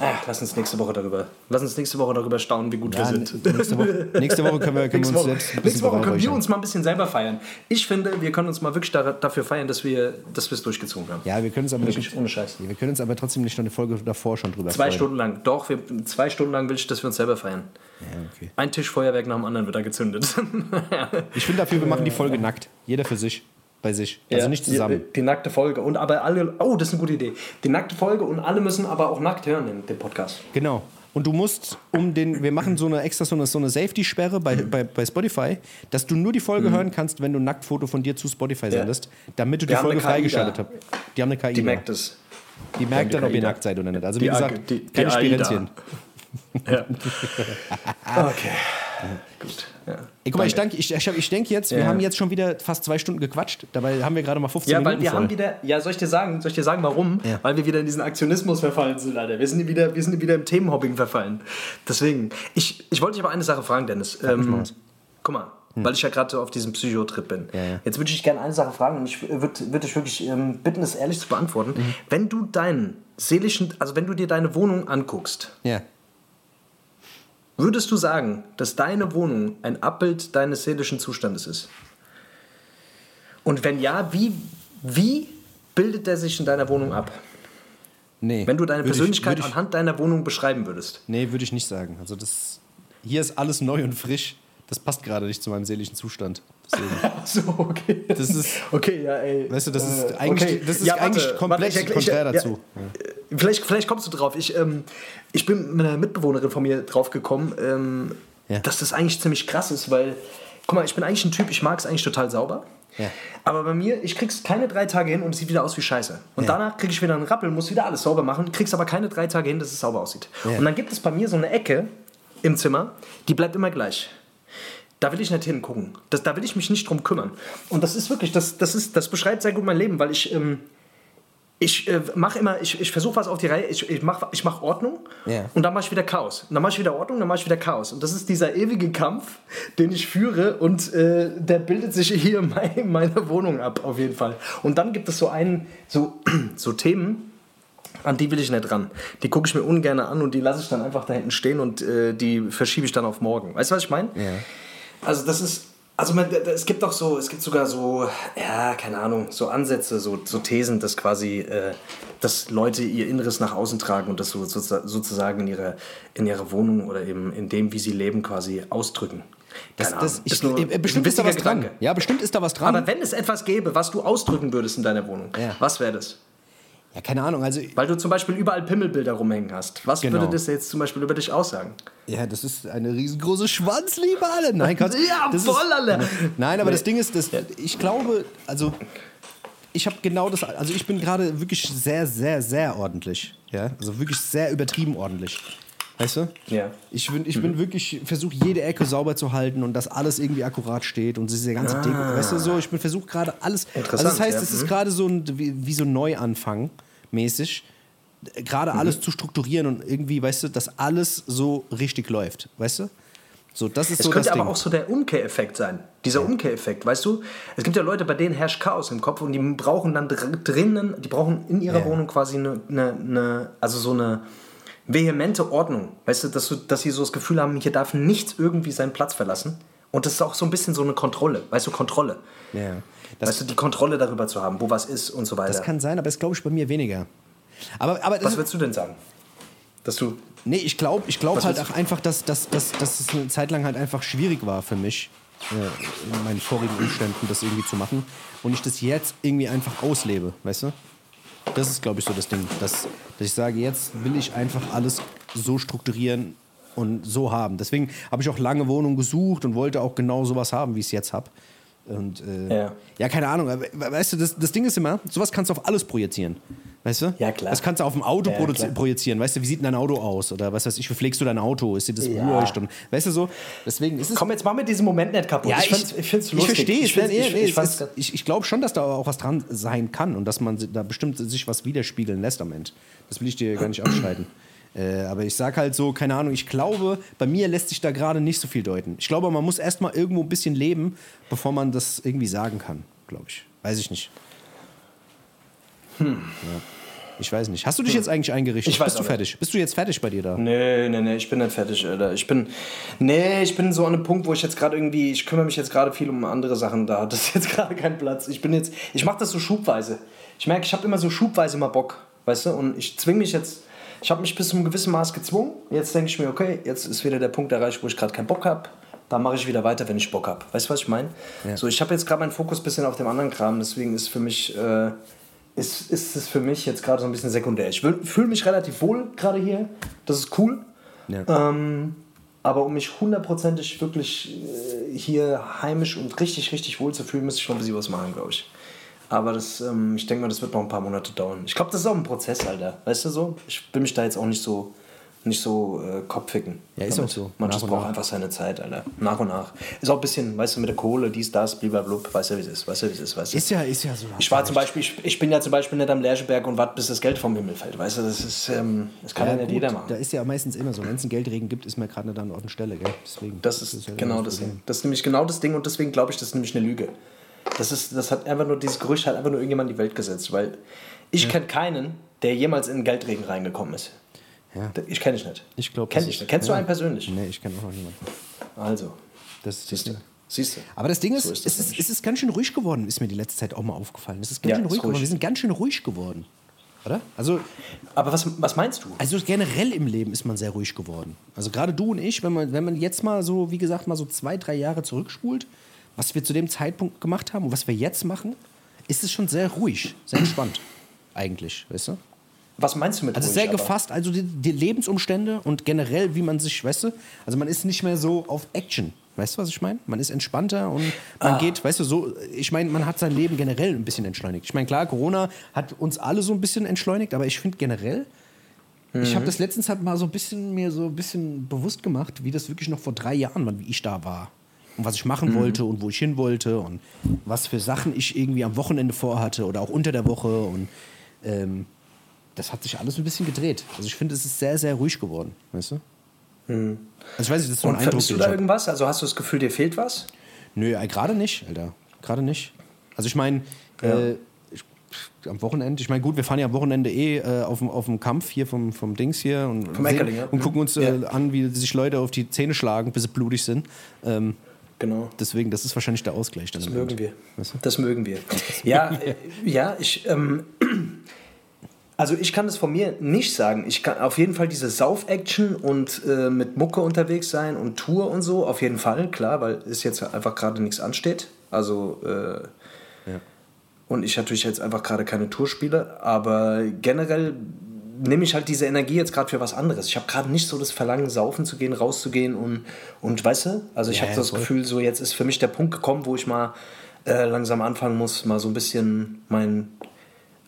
Ach, lass uns nächste Woche darüber. Lass uns nächste Woche darüber staunen, wie gut Ja, wir sind. nächste, Woche, nächste Woche können wir, können wir uns Woche, selbst nächste Woche können wir uns mal ein bisschen selber feiern. Ich finde, wir können uns mal wirklich da, dafür feiern, dass wir dass es durchgezogen haben. Ja, wir können uns aber Wirklich, nicht, ohne Scheiß. wir können uns aber trotzdem nicht noch eine Folge davor schon drüber Zwei freuen. Stunden lang. Doch, wir, zwei Stunden lang will ich, dass wir uns selber feiern. Ja, okay. Ein Tischfeuerwerk nach dem anderen wird da gezündet. [laughs] Ich bin dafür, wir machen die Folge nackt. Jeder für sich. Bei sich. Also Ja, nicht zusammen. Die, die nackte Folge. Und aber alle. Oh, das ist eine gute Idee. Die nackte Folge und alle müssen aber auch nackt hören, den, den Podcast. Genau. Und du musst um den, wir machen so eine extra so eine, so eine Safety-Sperre bei, Mhm. bei, bei Spotify, dass du nur die Folge hören kannst, wenn du ein Nacktfoto von dir zu Spotify sendest, damit du die haben Folge freigeschaltet hast. Die haben eine KI. Die merkt es. die merkt die dann, ob ihr nackt seid oder nicht. Also wie Die gesagt, Ag- die- die keine. Spirenzchen. Ja. [laughs] okay. Gut. Ja. Ey, guck mal, ich, denk, ich, ich, denke jetzt, wir Ja. haben jetzt schon wieder fast zwei Stunden gequatscht. Dabei haben wir gerade mal 15 Ja, weil Minuten wir voll. haben wieder, ja, soll ich dir sagen, soll ich dir sagen, warum? Ja. Weil wir wieder in diesen Aktionismus verfallen sind, Alter. Wir sind wieder, wir sind wieder im Themenhopping verfallen. Deswegen, ich, ich wollte dich aber eine Sache fragen, Dennis. Ähm, guck mal, weil ich ja gerade so auf diesem Psychotrip bin. Ja, ja. Jetzt würde ich gerne eine Sache fragen und ich würde würd dich wirklich ähm, bitten, das ehrlich zu beantworten. Mhm. Wenn du deinen seelischen, also wenn du dir deine Wohnung anguckst, Ja. Würdest du sagen, dass deine Wohnung ein Abbild deines seelischen Zustandes ist? Und wenn ja, wie, wie bildet der sich in deiner Wohnung ab? Nee. Wenn du deine ich- Persönlichkeit würd ich, anhand deiner Wohnung beschreiben würdest. Nee, würde ich nicht sagen. Also das. Hier ist alles neu und frisch. Das passt gerade nicht zu meinem seelischen Zustand. [laughs] Ach so, okay. Das ist- Okay, ja, ey. Weißt du, das ist Äh, eigentlich, okay. das ist Ja, warte, eigentlich warte, komplett erklär- konträr ich- dazu. Ja, vielleicht, vielleicht kommst du drauf. Ich, ähm, ich bin mit einer Mitbewohnerin von mir drauf gekommen, ähm, Ja. dass das eigentlich ziemlich krass ist, weil, guck mal, ich bin eigentlich ein Typ, ich mag es eigentlich total sauber. Ja. Aber bei mir, ich krieg's keine drei Tage hin und es sieht wieder aus wie Scheiße. Und Ja. danach krieg ich wieder einen Rappel, muss wieder alles sauber machen, krieg's aber keine drei Tage hin, dass es sauber aussieht. Ja. Und dann gibt es bei mir so eine Ecke im Zimmer, die bleibt immer gleich. Da will ich nicht hingucken. Das, da will ich mich nicht drum kümmern. Und das ist wirklich, das, das, ist, das beschreibt sehr gut mein Leben, weil ich, ähm, ich äh, mache immer, ich, ich versuche was auf die Reihe, ich, ich mache ich mach Ordnung Ja. und dann mache ich wieder Chaos. Und dann mache ich wieder Ordnung, dann mache ich wieder Chaos. Und das ist dieser ewige Kampf, den ich führe und äh, der bildet sich hier in mei- in meiner Wohnung ab, auf jeden Fall. Und dann gibt es so einen, so, [clears throat] so Themen, an die will ich nicht ran. Die gucke ich mir ungern an und die lasse ich dann einfach da hinten stehen und äh, die verschiebe ich dann auf morgen. Weißt du, was ich meine? Ja. Also das ist, also man, es gibt auch so, es gibt sogar so, ja, keine Ahnung, so Ansätze, so, so Thesen, dass quasi, äh, dass Leute ihr Inneres nach außen tragen und das so, so, sozusagen in ihrer, in ihrer Wohnung oder eben in dem, wie sie leben, quasi ausdrücken. Das, das, ich, Ist nur- äh, bestimmt ist da was witziger dran. Gedanke. Ja, bestimmt ist da was dran. Aber wenn es etwas gäbe, was du ausdrücken würdest in deiner Wohnung, Ja. was wäre das? Ja, keine Ahnung. Also, Weil du zum Beispiel überall Pimmelbilder rumhängen hast. Was Genau. würde das jetzt zum Beispiel über dich aussagen? ja, das ist eine riesengroße Schwanzliebe, alle. Nein, Quatsch. [laughs] Ja, das voll, alle. Nein, aber Nee. das Ding ist, das, ich glaube, also ich habe genau das, also ich bin gerade wirklich sehr, sehr, sehr ordentlich. Ja, also wirklich sehr übertrieben ordentlich. Weißt du? Ja. Ich bin, ich bin wirklich, versuche jede Ecke sauber zu halten und dass alles irgendwie akkurat steht und diese ganze Deko. Weißt du so, ich bin versuche gerade alles. Also Interessant, das heißt, ja. es ist Mhm. gerade so ein, wie, wie so ein Neuanfang mäßig. Gerade Mhm. alles zu strukturieren und irgendwie, weißt du, dass alles so richtig läuft. Weißt du? So, das ist Es so könnte das aber Ding. auch so der Umkehreffekt sein. Dieser Umkehreffekt, weißt du? Es gibt ja Leute, bei denen herrscht Chaos im Kopf und die brauchen dann dr- drinnen, die brauchen in ihrer Ja. Wohnung quasi eine, eine, eine, also so eine vehemente Ordnung. Weißt du, dass, du, dass sie so das Gefühl haben, hier darf nichts irgendwie seinen Platz verlassen. Und das ist auch so ein bisschen so eine Kontrolle, weißt du, Kontrolle. ja. das, weißt du, die Kontrolle darüber zu haben, wo was ist und so weiter. das kann sein, aber das glaube ich bei mir weniger. Aber, aber was würdest du denn sagen? Dass du Nee, ich glaube ich glaub halt auch einfach, dass, dass, dass, dass es eine Zeit lang halt einfach schwierig war für mich, äh, in meinen vorigen Umständen das irgendwie zu machen. Und ich das jetzt irgendwie einfach auslebe, weißt du? Das ist, glaube ich, so das Ding. Dass, dass ich sage, jetzt will ich einfach alles so strukturieren und so haben. Deswegen habe ich auch lange Wohnungen gesucht und wollte auch genau sowas haben, wie ich es jetzt habe. Und äh, Ja. ja. keine Ahnung. Weißt du, das, das Ding ist immer, sowas kannst du auf alles projizieren. Weißt du? Ja, klar. Das kannst du auf ein Auto Ja, projizieren. Weißt du, wie sieht denn dein Auto aus? Oder was weiß ich, wie pflegst du dein Auto? Ist dir das Ja. wurscht? Und, weißt du so? Deswegen ist es. Komm, jetzt mach mir diesen Moment nicht kaputt. ja, ich, ich, lustig. verstehe es. Ich, nee, ich, nee, ich, fand's- ist- ich, ich glaube schon, dass da auch was dran sein kann und dass man da bestimmt sich was widerspiegeln lässt am Ende. Das will ich dir gar nicht abstreiten. Äh, aber ich sag halt so, keine Ahnung, ich glaube, bei mir lässt sich da gerade nicht so viel deuten. Ich glaube, man muss erstmal irgendwo ein bisschen leben, bevor man das irgendwie sagen kann, glaube ich. Weiß ich nicht. Ja. Ich weiß nicht. Hast du dich jetzt eigentlich eingerichtet? Hm. Ich weiß Bist du nicht. fertig? Bist du jetzt fertig bei dir da? Nee, nee, nee, ich bin nicht fertig, Alter. Ich bin, nee, ich bin so an einem Punkt, wo ich jetzt gerade irgendwie, ich kümmere mich jetzt gerade viel um andere Sachen da. Das ist jetzt [laughs] gerade kein Platz. Ich bin jetzt, ich mache das so schubweise. Ich merke, ich habe immer so schubweise mal Bock, weißt du? Und ich zwinge mich jetzt, ich habe mich bis zu einem gewissen Maß gezwungen. Jetzt denke ich mir, okay, jetzt ist wieder der Punkt erreicht, wo ich gerade keinen Bock habe. Da mache ich wieder weiter, wenn ich Bock habe. Weißt du, was ich meine? So, ich habe jetzt gerade meinen Fokus ein bisschen auf dem anderen Kram, deswegen ist für mich, äh, ist, ist es für mich jetzt gerade so ein bisschen sekundär. Ich fühle mich relativ wohl gerade hier. Das ist cool. Ja. Ähm, aber um mich hundertprozentig wirklich äh, hier heimisch und richtig, richtig wohl zu fühlen, müsste ich schon ein bisschen was machen, glaube ich. Aber das, ähm, ich denke mal, das wird noch ein paar Monate dauern. Ich glaube, das ist auch ein Prozess, Alter. Weißt du so? Ich will mich da jetzt auch nicht so nicht so äh, kopficken. Ja, ist auch so. Manches braucht nach. einfach seine Zeit, Alter. Nach und nach. Ist auch ein bisschen, weißt du, mit der Kohle, dies, das, blub, weißt du, wie es ist, weißt du, wie es ist, weißt du. Ist ja, ist ja so. Ich war zum Beispiel, ich, ich bin ja zum Beispiel nicht am Lercheberg und warte, bis das Geld vom Himmel fällt, weißt du, das ist, ähm, das kann ja, nicht gut, jeder machen. Da ist ja meistens immer so. Wenn es einen Geldregen gibt, ist man gerade nicht an Ort und Stelle, gell? Deswegen. Das ist, ja genau das. Ding. Das ist nämlich genau das Ding und deswegen glaube ich, das ist nämlich eine Lüge. Das, ist, das hat einfach nur, dieses Gerücht hat einfach nur irgendjemand in die Welt gesetzt, weil ich kenne keinen, der jemals in den Geldregen reingekommen ist. Ja. Ich kenne dich nicht. Ich glaube. Kenn ich nicht. Kennst du einen persönlich? Nee, ich kenne auch noch niemanden. Also, Das ist siehst du. das Ding. Siehst du. Aber das Ding ist, So ist das es, ist es ist ganz schön ruhig geworden, ist mir die letzte Zeit auch mal aufgefallen. Es ist ganz Ja, schön ist ruhig geworden. ruhig. Wir sind ganz schön ruhig geworden. Oder? Also, Aber was, was meinst du? also generell im Leben ist man sehr ruhig geworden. Also gerade du und ich, wenn man, wenn man jetzt mal so, wie gesagt, mal so zwei, drei Jahre zurückspult, was wir zu dem Zeitpunkt gemacht haben und was wir jetzt machen, ist es schon sehr ruhig, sehr entspannt. [clears throat] Eigentlich, weißt du? Was meinst du mit Also ruhig, sehr aber? gefasst, also die, die Lebensumstände und generell, wie man sich, weißt du, also man ist nicht mehr so auf Action. Weißt du, was ich meine? Man ist entspannter und man Ah. geht, weißt du, so, ich meine, man hat sein Leben generell ein bisschen entschleunigt. Ich meine, klar, Corona hat uns alle so ein bisschen entschleunigt, aber ich finde generell, ich Mhm. habe das letztens halt mal so ein bisschen mir so ein bisschen bewusst gemacht, wie das wirklich noch vor drei Jahren war, wie ich da war. Und was ich machen Mhm. wollte und wo ich hin wollte und was für Sachen ich irgendwie am Wochenende vorhatte oder auch unter der Woche und ähm, das hat sich alles ein bisschen gedreht. Also ich finde, es ist sehr, sehr ruhig geworden, weißt du? Also ich weiß nicht, das ist so ein Und Eindruck, vermisst du da irgendwas? Also hast du das Gefühl, dir fehlt was? Nö, äh, gerade nicht, Alter. Gerade nicht. Also ich meine, äh, ich- am Wochenende, ich meine, gut, wir fahren ja am Wochenende eh äh, auf, dem, auf dem Kampf hier vom, vom Dings hier und, sehen- ja. und gucken uns äh, Ja. an, wie sich Leute auf die Zähne schlagen, bis sie blutig sind. Ähm, Genau. deswegen, das ist wahrscheinlich der Ausgleich. Dann Das mögen Ende. wir. Weißt du? Das mögen wir. Ja, [laughs] äh, ja ich. Ähm, also ich kann das von mir nicht sagen. Ich kann auf jeden Fall diese Sauf-Action und äh, mit Mucke unterwegs sein und Tour und so, auf jeden Fall, klar, weil es jetzt einfach gerade nichts ansteht. Also äh, und ich natürlich jetzt einfach gerade keine Tour spiele, aber generell nehme ich halt diese Energie jetzt gerade für was anderes. Ich habe gerade nicht so das Verlangen, saufen zu gehen, rauszugehen und, und weißt du, also ich Ja, habe ja, so das voll. Gefühl, so jetzt ist für mich der Punkt gekommen, wo ich mal äh, langsam anfangen muss, mal so ein bisschen mein,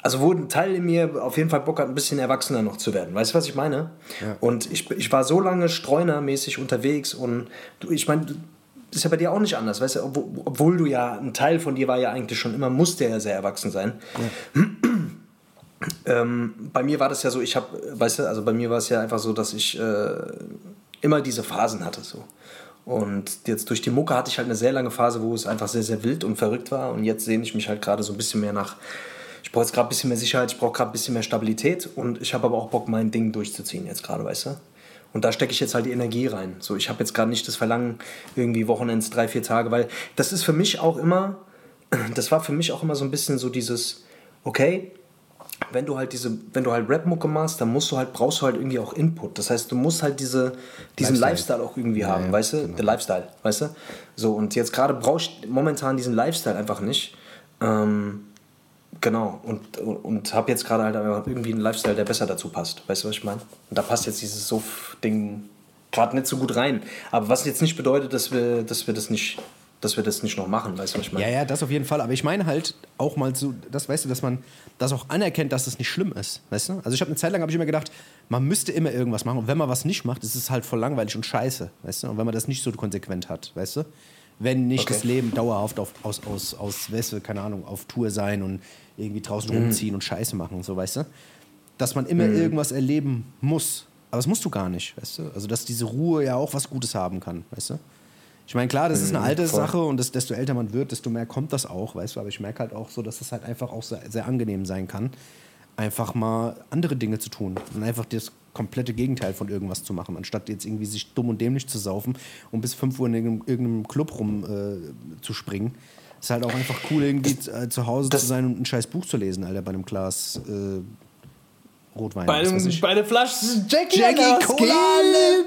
also wo ein Teil in mir auf jeden Fall Bock hat, ein bisschen erwachsener noch zu werden. Weißt du, was ich meine? Und ich, ich war so lange streunermäßig unterwegs und du, ich meine, ist ja bei dir auch nicht anders, weißt du, obwohl, obwohl du ja, ein Teil von dir war ja eigentlich schon immer, musste ja sehr erwachsen sein. [clears throat] Ähm, bei mir war das ja so, ich habe, weißt du, also bei mir war es ja einfach so, dass ich äh, immer diese Phasen hatte so. Und jetzt durch die Mucke hatte ich halt eine sehr lange Phase, wo es einfach sehr, sehr wild und verrückt war. Und jetzt sehne ich mich halt gerade so ein bisschen mehr nach, ich brauche jetzt gerade ein bisschen mehr Sicherheit, ich brauche gerade ein bisschen mehr Stabilität und ich habe aber auch Bock, mein Ding durchzuziehen jetzt gerade, weißt du? Und da stecke ich jetzt halt die Energie rein. So, ich habe jetzt gerade nicht das Verlangen, irgendwie Wochenends, drei, vier Tage, weil das ist für mich auch immer, [clears throat] das war für mich auch immer so ein bisschen so dieses, okay, wenn du halt diese, wenn du halt Rap-Mucke machst, dann musst du halt, brauchst du halt irgendwie auch Input. Das heißt, du musst halt diese, diesen Lifestyle. Lifestyle, auch irgendwie haben, ja, weißt du? Der Lifestyle, weißt du? So, und jetzt gerade brauche ich momentan diesen Lifestyle einfach nicht. Ähm, genau, und, und, und habe jetzt gerade halt einfach irgendwie einen Lifestyle, der besser dazu passt. Weißt du, was ich meine? Und da passt jetzt dieses Suff-Ding gerade nicht so gut rein. Aber was jetzt nicht bedeutet, dass wir, dass wir das nicht dass wir das nicht noch machen, weißt du, was ich meine? Ja, ja, das auf jeden Fall. Aber ich meine halt auch mal so, das weißt du, dass man das auch anerkennt, dass es nicht schlimm ist, weißt du? Also ich habe eine Zeit lang habe ich immer gedacht, man müsste immer irgendwas machen und wenn man was nicht macht, ist es halt voll langweilig und scheiße, weißt du? Und wenn man das nicht so konsequent hat, weißt du? Wenn nicht Okay. das Leben dauerhaft auf, aus, aus, aus, weißt du, keine Ahnung, auf Tour sein und irgendwie draußen Mhm. rumziehen und Scheiße machen und so, weißt du? Dass man immer irgendwas erleben muss. Aber das musst du gar nicht, weißt du? Also dass diese Ruhe ja auch was Gutes haben kann, weißt du? Ich meine, klar, das ist eine alte voll. Sache und das, desto älter man wird, desto mehr kommt das auch, weißt du. Aber ich merke halt auch so, dass das halt einfach auch sehr, sehr angenehm sein kann, einfach mal andere Dinge zu tun und einfach das komplette Gegenteil von irgendwas zu machen, anstatt jetzt irgendwie sich dumm und dämlich zu saufen und bis 5 Uhr in irgendeinem, Club rum äh, zu springen. Ist halt auch einfach cool, irgendwie äh, zu Hause das- zu sein und ein scheiß Buch zu lesen, Alter, bei einem Glas äh, Rotwein. Bei, was weiß bei der Flasche Jackie, Jackie Alter, Cola,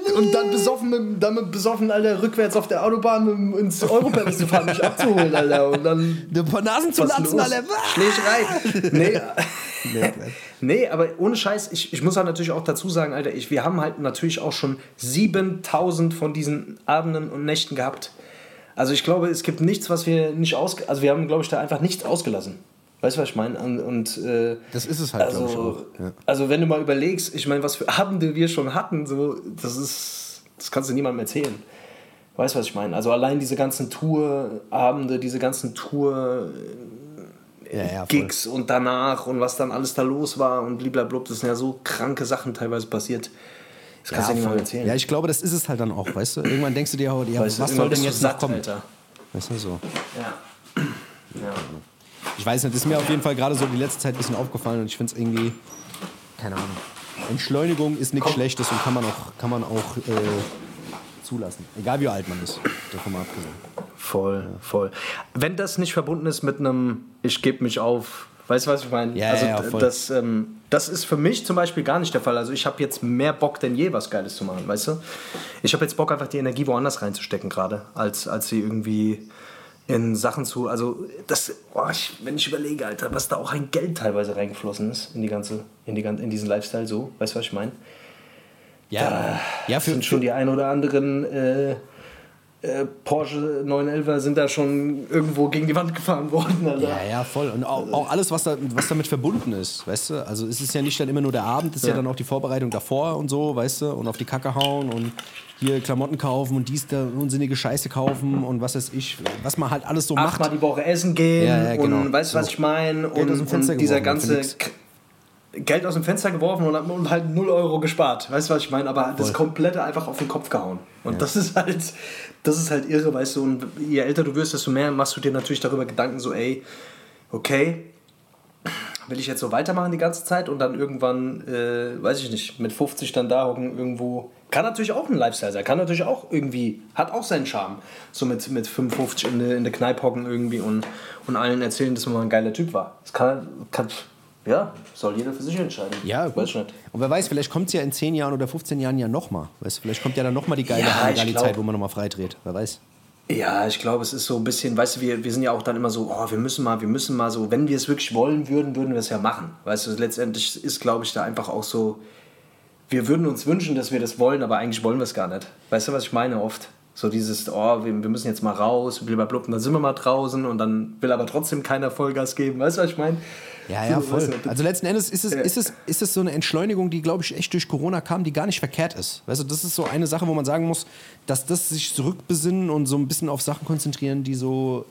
geht? Und dann besoffen, mit, dann mit besoffen, Alter, rückwärts auf der Autobahn mit, ins Europaris zu fahren, mich abzuholen, Alter. Und dann. Ein paar Nasen zu was latzen? Alter. Schlägerei. Nee. [laughs] nee, aber ohne Scheiß, ich, ich muss halt natürlich auch dazu sagen, Alter, ich, wir haben halt natürlich auch schon 7000 von diesen Abenden und Nächten gehabt. Also ich glaube, es gibt nichts, was wir nicht aus... Also wir haben, glaube ich, da einfach nichts ausgelassen. Weißt du, was ich meine? Und, und äh, das ist es halt, also, ich auch. Ja. Also wenn du mal überlegst, ich meine, was für Abende wir schon hatten, so, das ist, das kannst du niemandem erzählen. Weißt du, was ich meine? Also allein diese ganzen Tourabende, diese ganzen Tour Ja, ja. Gigs und danach und was dann alles da los war und blablabla, das sind ja so kranke Sachen teilweise passiert. Das kannst du ja, niemandem erzählen. ja, ich glaube, das ist es halt dann auch, weißt du? Irgendwann denkst du dir, ja, Weißt du, was soll denn jetzt noch kommen? Alter. Weißt du, so. Ja. ja. Ich weiß nicht, das ist mir auf jeden Fall gerade so die letzte Zeit ein bisschen aufgefallen und ich finde es irgendwie, keine Ahnung. Entschleunigung ist nichts Schlechtes und kann man auch, kann man auch äh, zulassen. Egal wie alt man ist, davon mal abgesehen. Voll, voll. Wenn das nicht verbunden ist mit einem, ich gebe mich auf, weißt du, was ich meine? Ja, also ja, voll. das, ähm, das ist für mich zum Beispiel gar nicht der Fall. Also ich habe jetzt mehr Bock denn je, was Geiles zu machen, weißt du? Ich habe jetzt Bock, einfach die Energie woanders reinzustecken gerade, als, als sie irgendwie in Sachen zu, also das, boah, ich, wenn ich überlege, Alter, was da auch ein Geld teilweise reingeflossen ist in die ganze, in, die, in diesen Lifestyle so, weißt du, was ich meine? Ja, ja für, sind schon die ein oder anderen äh, äh, Porsche 911er sind da schon irgendwo gegen die Wand gefahren worden. Alter. Ja, ja, voll. Und auch, auch alles, was, da, was damit verbunden ist, weißt du? Also es ist ja nicht dann immer nur der Abend, es ist ja. Ja. dann auch die Vorbereitung davor und so, weißt du? Und auf die Kacke hauen und hier Klamotten kaufen und dies, da unsinnige Scheiße kaufen und was weiß ich, was man halt alles so macht. Achtmal die Woche essen gehen Ja, ja, genau. und weißt du, was So. ich meine? Und, und dieser ganze Geld aus dem Fenster geworfen und, hat- und halt 0 Euro gespart. Weißt du, was ich meine? Aber das komplette einfach auf den Kopf gehauen. Und das ist halt, das ist halt irre, weißt du. Und je älter du wirst, desto mehr machst du dir natürlich darüber Gedanken, so, ey, okay, will ich jetzt so weitermachen die ganze Zeit und dann irgendwann, äh, weiß ich nicht, mit 50 dann da hocken irgendwo. Kann natürlich auch ein Lifestyle sein, kann natürlich auch irgendwie, hat auch seinen Charme. So mit, mit 55 in der in Kneipe hocken irgendwie und, und allen erzählen, dass man mal ein geiler Typ war. Das kann, kann ja, soll jeder für sich entscheiden. Ja, weiß gut. ich nicht. Und wer weiß, vielleicht kommt es ja in 10 Jahren oder 15 Jahren ja nochmal. Weißt du, vielleicht kommt ja dann nochmal die geile Ja, geile Zeit, wo man nochmal freidreht. Wer weiß. Ja, ich glaube, es ist so ein bisschen, weißt du, wir, wir sind ja auch dann immer so, oh, wir müssen mal, wir müssen mal so, wenn wir es wirklich wollen würden, würden wir es ja machen. Weißt du, letztendlich ist, glaube ich, da einfach auch so, wir würden uns wünschen, dass wir das wollen, aber eigentlich wollen wir es gar nicht. Weißt du, was ich meine oft? So dieses, oh, wir, wir müssen jetzt mal raus, blablabla, dann sind wir mal draußen und dann will aber trotzdem keiner Vollgas geben. Weißt du, was ich meine? Ja, ja, voll. Also letzten Endes ist es, Ja. ist es, ist es so eine Entschleunigung, die, glaube ich, echt durch Corona kam, die gar nicht verkehrt ist. Weißt du, das ist so eine Sache, wo man sagen muss, dass das sich zurückbesinnen und so ein bisschen auf Sachen konzentrieren, die so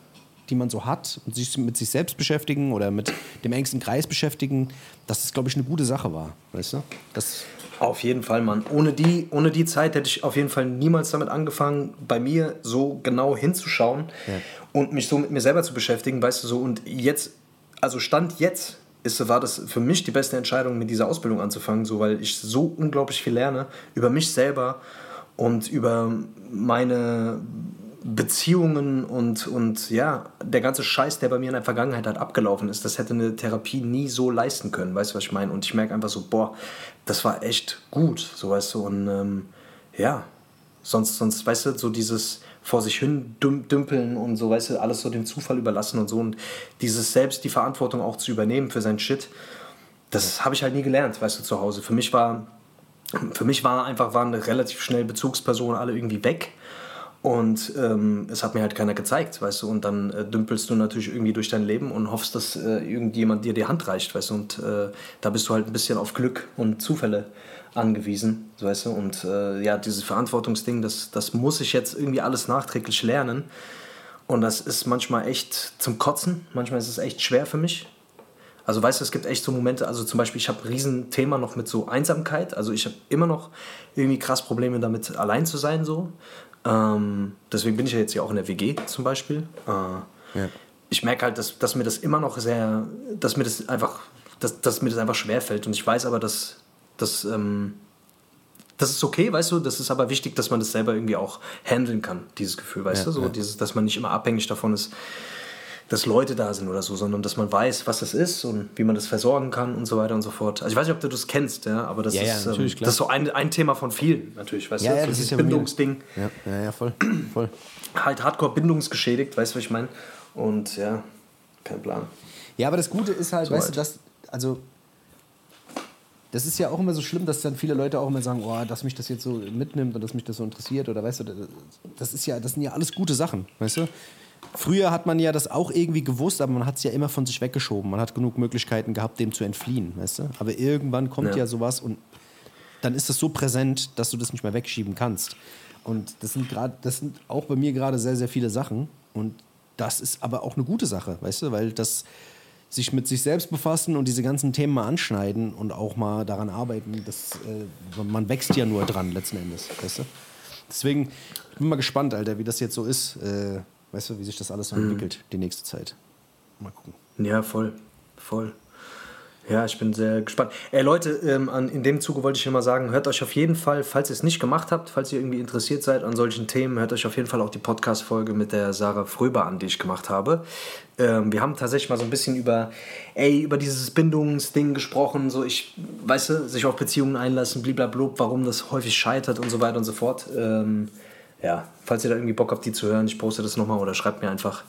die man so hat und sich mit sich selbst beschäftigen oder mit dem engsten Kreis beschäftigen, dass das, glaube ich, eine gute Sache war. Weißt du? Das, Auf jeden Fall, Mann. Ohne die, ohne die Zeit hätte ich auf jeden Fall niemals damit angefangen, bei mir so genau hinzuschauen und mich so mit mir selber zu beschäftigen, weißt du so. Und jetzt, also Stand jetzt, ist, war das für mich die beste Entscheidung, mit dieser Ausbildung anzufangen, so, weil ich so unglaublich viel lerne über mich selber und über meine Beziehungen und, und ja, der ganze Scheiß, der bei mir in der Vergangenheit halt abgelaufen ist, das hätte eine Therapie nie so leisten können, weißt du, was ich meine? Und ich merke einfach so, boah, das war echt gut, so weißt du, und ähm, ja, sonst, sonst, weißt du, so dieses vor sich hin düm- dümpeln und so, weißt du, alles so dem Zufall überlassen und so und dieses selbst die Verantwortung auch zu übernehmen für sein Shit, das habe ich halt nie gelernt, weißt du, zu Hause. Für mich war, für mich war einfach, waren relativ schnell Bezugspersonen alle irgendwie weg. Und ähm, es hat mir halt keiner gezeigt, weißt du. Und dann äh, dümpelst du natürlich irgendwie durch dein Leben und hoffst, dass äh, irgendjemand dir die Hand reicht, weißt du. Und äh, da bist du halt ein bisschen auf Glück und Zufälle angewiesen, so, weißt du. Und äh, ja, dieses Verantwortungsding, das, das muss ich jetzt irgendwie alles nachträglich lernen. Und das ist manchmal echt zum Kotzen. Manchmal ist es echt schwer für mich. Also weißt du, es gibt echt so Momente, also zum Beispiel, ich habe ein Riesenthema noch mit so Einsamkeit. Also ich habe immer noch irgendwie krass Probleme damit, allein zu sein so. Ähm, deswegen bin ich ja jetzt hier auch in der WG zum Beispiel. Äh, Ich merke halt, dass, dass mir das immer noch sehr, dass mir das einfach, dass, dass mir das einfach schwerfällt. Und ich weiß aber, dass, dass ähm, das ist okay, weißt du, das ist aber wichtig, dass man das selber irgendwie auch handeln kann, dieses Gefühl, weißt Ja, du, so ja. dieses, dass man nicht immer abhängig davon ist, dass Leute da sind oder so, sondern dass man weiß, was das ist und wie man das versorgen kann und so weiter und so fort. Also ich weiß nicht, ob du das kennst, ja, aber das Ja, ist, ähm, das ist so ein, ein Thema von vielen, natürlich, weißt Ja, du, ja, so das dieses ist ja. Bindungsding, ja, ja, ja, voll. voll. halt hardcore bindungsgeschädigt, weißt du, was ich meine? Und ja, kein Plan. Ja, aber das Gute ist halt, So weißt halt. du, dass, also, das ist ja auch immer so schlimm, dass dann viele Leute auch immer sagen, oh, dass mich das jetzt so mitnimmt und dass mich das so interessiert oder weißt du, das ist ja, das sind ja alles gute Sachen, weißt du. früher hat man ja das auch irgendwie gewusst, aber man hat es ja immer von sich weggeschoben. Man hat genug Möglichkeiten gehabt, dem zu entfliehen, weißt du? Aber irgendwann kommt ja, Ja. sowas und dann ist das so präsent, dass du das nicht mehr wegschieben kannst. Und das sind gerade, das sind auch bei mir gerade sehr, sehr viele Sachen. Und das ist aber auch eine gute Sache, weißt du, weil das sich mit sich selbst befassen und diese ganzen Themen mal anschneiden und auch mal daran arbeiten, das, äh, man wächst ja nur dran letzten Endes, weißt du? Deswegen ich bin mal gespannt, Alter, wie das jetzt so ist, äh, weißt du, wie sich das alles so entwickelt die nächste Zeit. Mal gucken. Ja, voll. Voll. Ja, ich bin sehr gespannt. Ey, Leute, ähm, an, in dem Zuge wollte ich mal sagen, hört euch auf jeden Fall, falls ihr es nicht gemacht habt, falls ihr irgendwie interessiert seid an solchen Themen, hört euch auf jeden Fall auch die Podcast-Folge mit der Sarah Fröber an, die ich gemacht habe. Ähm, wir haben tatsächlich mal so ein bisschen über, ey, über dieses Bindungsding gesprochen, so ich, weißt du, sich auf Beziehungen einlassen, blablabla, warum das häufig scheitert und so weiter und so fort. Ähm, ja, falls ihr da irgendwie Bock habt, die zu hören, ich poste das nochmal oder schreibt mir einfach.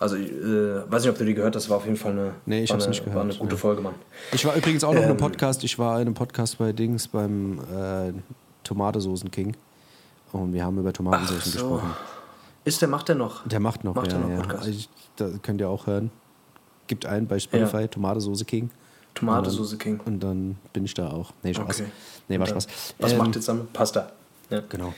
Also, ich äh, weiß nicht, ob du die gehört hast, war auf jeden Fall eine, Nee, ich hab's eine, nicht gehört, war eine gute ja. Folge, Mann. Ich war übrigens auch noch in einem Ähm. Podcast. Ich war in einem Podcast bei Dings beim äh, Tomatensoßen King. Und wir haben über Tomatensoßen so. gesprochen. Ist der, macht der noch? Der macht noch, Macht ja, noch ja. Podcast? Ich, da könnt ihr auch hören. Gibt ein bei Spotify, Ja. Tomatensoße King. Tomatensoße King. Und dann bin ich da auch. Nee, Spaß. Okay. Nee, war dann- Spaß. Was Ähm, macht jetzt damit? Pasta. Ja. Genau.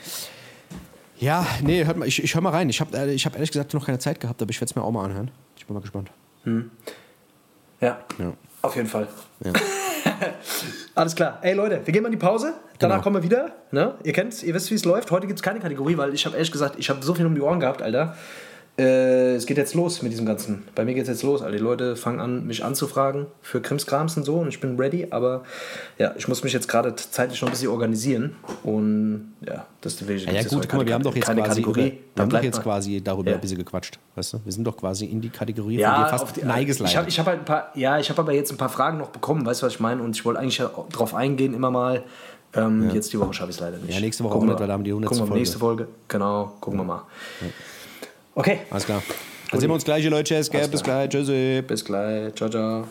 Ja, nee, hört mal, ich, ich höre mal rein. Ich habe ich hab ehrlich gesagt noch keine Zeit gehabt, aber ich werde es mir auch mal anhören. Ich bin mal gespannt. ja, Ja. auf jeden Fall. Ja. [laughs] Alles klar. Ey Leute, wir gehen mal in die Pause. Danach Genau. kommen wir wieder. Ne? Ihr kennt's, ihr wisst, wie es läuft. Heute gibt es keine Kategorie, weil ich habe ehrlich gesagt, ich habe so viel um die Ohren gehabt, Alter. Äh, es geht jetzt los mit diesem Ganzen. Bei mir geht es jetzt los. Die Leute fangen an, mich anzufragen für Krimskrams und so und ich bin ready, aber ja, ich muss mich jetzt gerade zeitlich noch ein bisschen organisieren und ja, das will ich Ja, ja gut, guck mal, wir haben doch jetzt quasi, über, Kategorie. wir haben doch jetzt mal- quasi darüber Ja. ein bisschen gequatscht. Weißt du? Wir sind doch quasi in die Kategorie ja, von dir fast die, ich neigesleitet. habe ich hab halt ein paar, ja, ich habe aber jetzt ein paar Fragen noch bekommen, weißt du, was ich meine? Und ich wollte eigentlich ja drauf eingehen immer mal. Ähm, Jetzt die Woche schaffe ich es leider nicht. Ja, nächste Woche Gucken auch nicht, wir- weil da haben die 100. Gucken wir mal, Folge. nächste Folge. Genau, gucken wir mal. Okay, Alles klar. Dann sehen wir uns gleich, Leute. Bis gleich. Tschüssi. bis gleich. Ciao, ciao.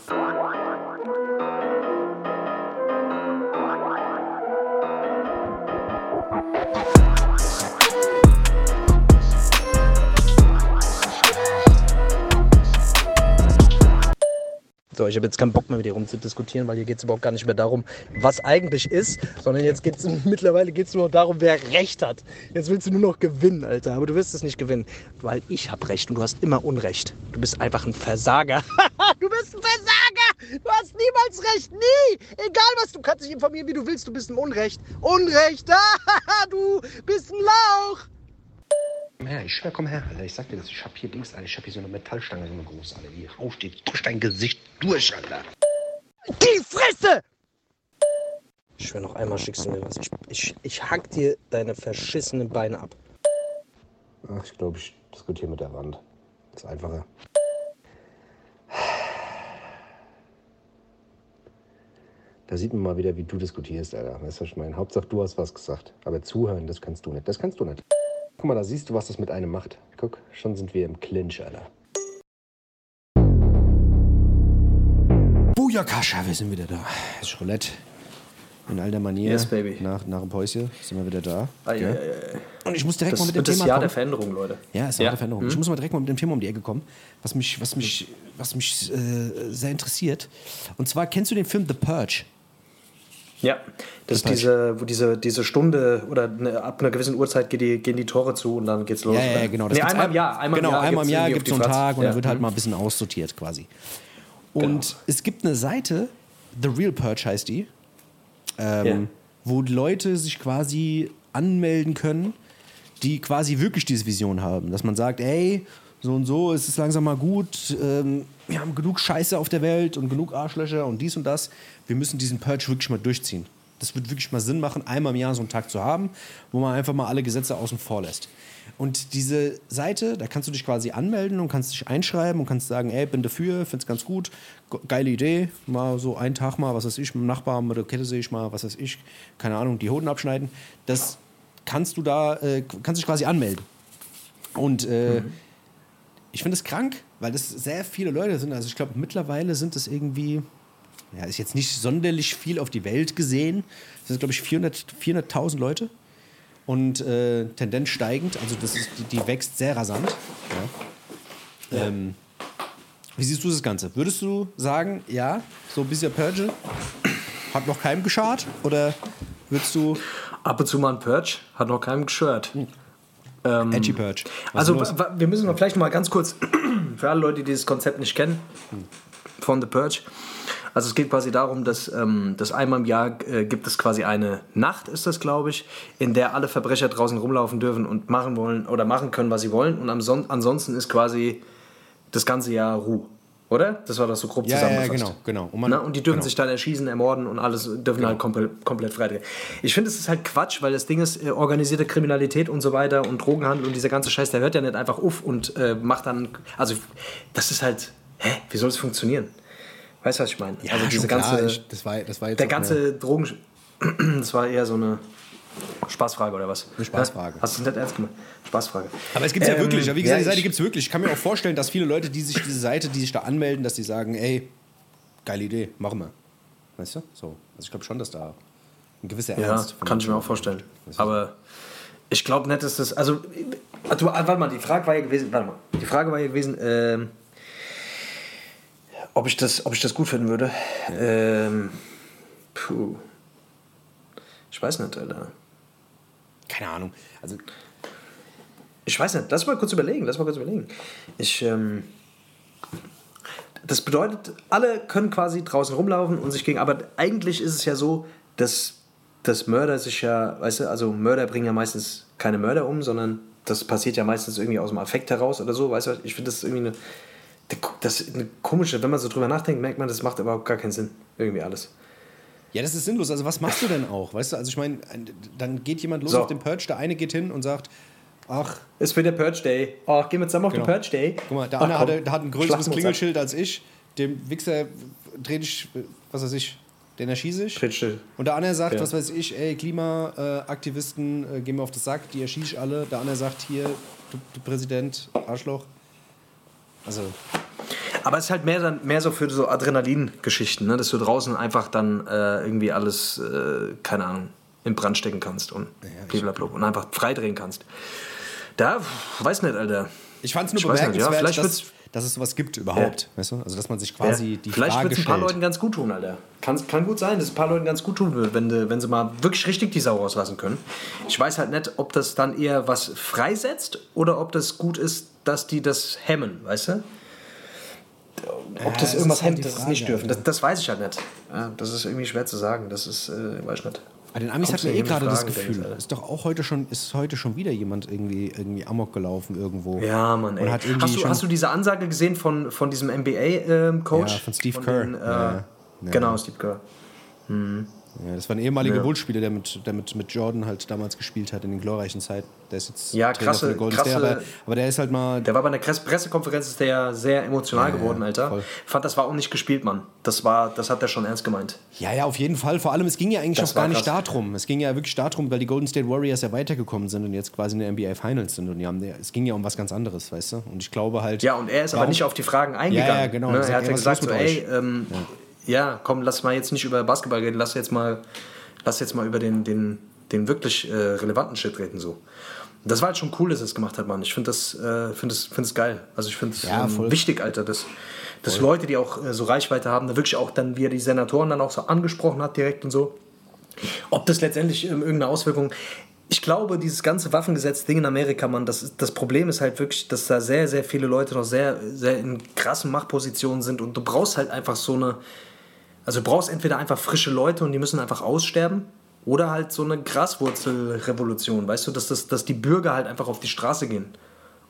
So, ich habe jetzt keinen Bock mehr mit dir rumzudiskutieren, weil hier geht es überhaupt gar nicht mehr darum, was eigentlich ist, sondern jetzt geht es [laughs] mittlerweile geht's nur darum, wer Recht hat. Jetzt willst du nur noch gewinnen, Alter. Aber du wirst es nicht gewinnen, weil ich habe Recht und du hast immer Unrecht. Du bist einfach ein Versager. [laughs] du bist ein Versager! Du hast niemals Recht, nie! Egal was, du kannst dich informieren, wie du willst, du bist ein Unrecht. Unrecht! [laughs] du bist ein Lauch! Komm her, ich schwör, komm her, Alter. Ich sag dir das, ich hab hier Dings, Alter. Ich hab hier so eine Metallstange, so eine große, Alter. Die haust dir durch dein Gesicht durch, Alter. Die Fresse! Ich schwör, noch einmal schickst du mir was. Ich, ich, ich hack dir deine verschissenen Beine ab. Ach, ich glaube, ich diskutiere mit der Wand. Das ist einfacher. Da sieht man mal wieder, wie du diskutierst, Alter. Weißt du, was ich meine? Hauptsache, du hast was gesagt. Aber zuhören, das kannst du nicht. Das kannst du nicht. Guck mal, da siehst du, was das mit einem macht. Guck, schon sind wir im Clinch, Alter. Bujakascha, wir sind wieder da. Das ist Roulette. In alter Manier. Yes, baby. Nach, nach dem Päuschen sind wir wieder da. Gell? ei, ei, ei. Und ich muss direkt Das mal mit dem wird das Thema Jahr kommen. der Veränderung, Leute. Ja, ist Ja. eine Veränderung. Ich muss mal direkt mal mit dem Thema um die Ecke kommen, was mich, was mich, was mich äh, sehr interessiert. Und zwar, kennst du den Film The Purge? Ja, das ist diese, wo diese, diese Stunde oder eine, ab einer gewissen Uhrzeit geht die, gehen die Tore zu und dann geht's los. Ja, ja, oder? genau. Nee, gibt's einmal im Jahr. Einmal genau, im Jahr einmal im Jahr gibt es so einen. Tag und ja. dann wird halt mal ein bisschen aussortiert quasi. Und es gibt eine Seite, The Real Purge heißt die, ähm, Ja. wo Leute sich quasi anmelden können, die quasi wirklich diese Vision haben. Dass man sagt, ey, so und so, es ist langsam mal gut, ähm, wir haben genug Scheiße auf der Welt und genug Arschlöcher und dies und das. Wir müssen diesen Purge wirklich mal durchziehen. Das wird wirklich mal Sinn machen, einmal im Jahr so einen Tag zu haben, wo man einfach mal alle Gesetze außen vor lässt. Und diese Seite, da kannst du dich quasi anmelden und kannst dich einschreiben und kannst sagen, ey, bin dafür, find's ganz gut, ge- geile Idee, mal so einen Tag mal, was weiß ich, mit dem Nachbarn mit der Kette sehe ich mal, was weiß ich, keine Ahnung, die Hoden abschneiden. Das kannst du da, äh, kannst dich quasi anmelden. Und äh, ich finde es krank, weil das sehr viele Leute sind. Also ich glaube, mittlerweile sind es irgendwie, ja, ist jetzt nicht sonderlich viel auf die Welt gesehen. Das sind, glaube ich, 400 400.000 Leute. Und äh, Tendenz steigend, also das ist, die, die wächst sehr rasant. Ja. Ähm, wie siehst du das Ganze? Würdest du sagen, ja, so ein bisschen Purge hat noch keinem geschadet? Oder würdest du Ab und zu mal ein Purge, hat noch keinem geschört. Ähm, Edgy Purge? Was also wir müssen noch vielleicht mal ganz kurz, [clears throat] für alle Leute, die dieses Konzept nicht kennen, von The Purge. Also es geht quasi darum, dass, ähm, dass einmal im Jahr äh, gibt es quasi eine Nacht, ist das glaube ich, in der alle Verbrecher draußen rumlaufen dürfen und machen wollen oder machen können, was sie wollen. Und am Son ansonsten ist quasi das ganze Jahr Ruhe. Oder? Das war das so grob ja, ja, zusammengefasst. genau, genau. Und, man, Na, und die dürfen genau. sich dann erschießen, ermorden und alles dürfen halt komplett, komplett frei. Ich finde, es ist halt Quatsch, weil das Ding ist, äh, organisierte Kriminalität und so weiter und Drogenhandel und dieser ganze Scheiß, der hört ja nicht einfach auf und äh, macht dann. Also, das ist halt. Hä? Wie soll das funktionieren? Weißt du, was ich meine? Ja, also, diese ganze. klar. Ich, das, war, das war jetzt der auch eine- ganze Drogen. [clears throat] das war eher so eine Spaßfrage oder was? Eine Spaßfrage. Hast du es nicht ernst gemacht? Spaßfrage. Aber es gibt ja Ähm, wirklich, aber wie gesagt, ja, die Seite ich- gibt es wirklich. Ich kann mir auch vorstellen, dass viele Leute, die sich diese Seite, die sich da anmelden, dass die sagen, ey, geile Idee, machen wir. Weißt du? So. Also ich glaube schon, dass da ein gewisser Ja, Ernst von kann ich mir auch vorstellen. Aber ich glaube nicht, dass das. Also, ah, warte mal, die Frage war ja gewesen. Warte mal. Die Frage war ja gewesen, ähm, ob, ich das, ob ich das gut finden würde. Ähm, puh. Ich weiß nicht, Alter. Keine Ahnung. Also Ich weiß nicht, lass mal kurz überlegen, lass mal kurz überlegen. Ich, ähm, das bedeutet, alle können quasi draußen rumlaufen und sich gegen, aber eigentlich ist es ja so, dass, dass Mörder sich ja, weißt du, also Mörder bringen ja meistens keine Mörder um, sondern das passiert ja meistens irgendwie aus dem Affekt heraus oder so, weißt du, ich finde das irgendwie eine, das eine komische, wenn man so drüber nachdenkt, merkt man, das macht überhaupt gar keinen Sinn, irgendwie alles. Ja, das ist sinnlos. Also was machst du denn auch? Weißt du, also ich meine, dann geht jemand los So. auf den Purge, der eine geht hin und sagt, ach, Es wird der Purge Day. Oh, gehen wir zusammen auf Genau. den Purge Day. guck mal, der Ach, eine komm, hat, ein größeres wir ab. Klingelschild als ich, dem Wichser dreh ich, was weiß ich, den erschieße ich. Trittstill. Und der andere sagt, Ja. was weiß ich, ey, Klimaaktivisten äh, gehen mir auf das Sack, die erschieße ich alle. Der andere sagt, hier, du, du Präsident, Arschloch. Also, Aber es ist halt mehr, dann, mehr so für so Adrenalin-Geschichten, ne? dass du draußen einfach dann äh, irgendwie alles, äh, keine Ahnung, in Brand stecken kannst und blablabla und einfach freidrehen kannst. Da, weiß nicht, Alter. ich fand es nur Ich weiß nicht, ja, bemerkenswert, dass, es sowas gibt überhaupt. Weißt du? Also, dass man sich quasi Ja. die Vielleicht Frage wird es ein paar. Leuten ganz gut tun, Alter. Kann, kann gut sein, dass es ein paar Leuten ganz gut tun wird, wenn, wenn sie mal wirklich richtig die Sau rauslassen können. Ich weiß halt nicht, ob das dann eher was freisetzt oder ob das gut ist, dass die das hemmen, weißt du? Ob das das irgendwas halt hemmt, dass es nicht dürfen. Das, das weiß ich halt nicht. Das ist irgendwie schwer zu sagen. Das ist, äh, weiß ich nicht. Bei den Amis hat man eh gerade das Gefühl, ist doch auch heute schon, ist heute schon wieder jemand irgendwie, irgendwie Amok gelaufen irgendwo. Ja, Mann, ey. Hast du, hast du diese Ansage gesehen von, von diesem NBA-Coach? Ja, von Steve Kerr. Den, äh, Ja. Genau, Steve Kerr. Ja, das war ein ehemaliger Ja. Bullspieler, der mit, der mit, mit Jordan halt damals gespielt hat in den glorreichen Zeiten. Der ist jetzt Ja, Trainer krasse- Golden krasse- State, aber, aber der ist halt mal. Der war bei einer Press- Pressekonferenz, ist der ja sehr emotional Ja, geworden, Alter. voll. Fand, das war auch nicht gespielt, Mann. Das, war, das hat er schon ernst gemeint. Ja, ja, auf jeden Fall. Vor allem, es ging ja eigentlich Das auch gar war nicht krass. darum. Es ging ja wirklich darum, weil die Golden State Warriors ja weitergekommen sind und jetzt quasi in der NBA Finals sind. Und die haben, es ging ja um was ganz anderes, weißt du? Und ich glaube halt. Ja, und er ist aber warum- nicht auf die Fragen eingegangen. Ja, genau. Ne? Er hat ja gesagt, so, ey, ähm, ja. komm, lass mal jetzt nicht über Basketball reden, lass jetzt mal, lass jetzt mal über den, den, den wirklich äh, relevanten Shit reden. So. Das war halt schon cool, dass er es gemacht hat, Mann. Ich finde das, äh, find das, find das geil. Also ich finde es Ja, ähm, wichtig, Alter, dass, dass Leute, die auch äh, so Reichweite haben, da wirklich auch dann, wie er die Senatoren dann auch so angesprochen hat direkt und so. Ob das letztendlich ähm, irgendeine Auswirkung. Ich glaube, dieses ganze Waffengesetz-Ding in Amerika, Mann, das, das Problem ist halt wirklich, dass da sehr, sehr viele Leute noch sehr, sehr in krassen Machtpositionen sind und du brauchst halt einfach so eine. Also du brauchst entweder einfach frische Leute und die müssen einfach aussterben oder halt so eine Graswurzelrevolution, weißt du, dass, das, dass die Bürger halt einfach auf die Straße gehen.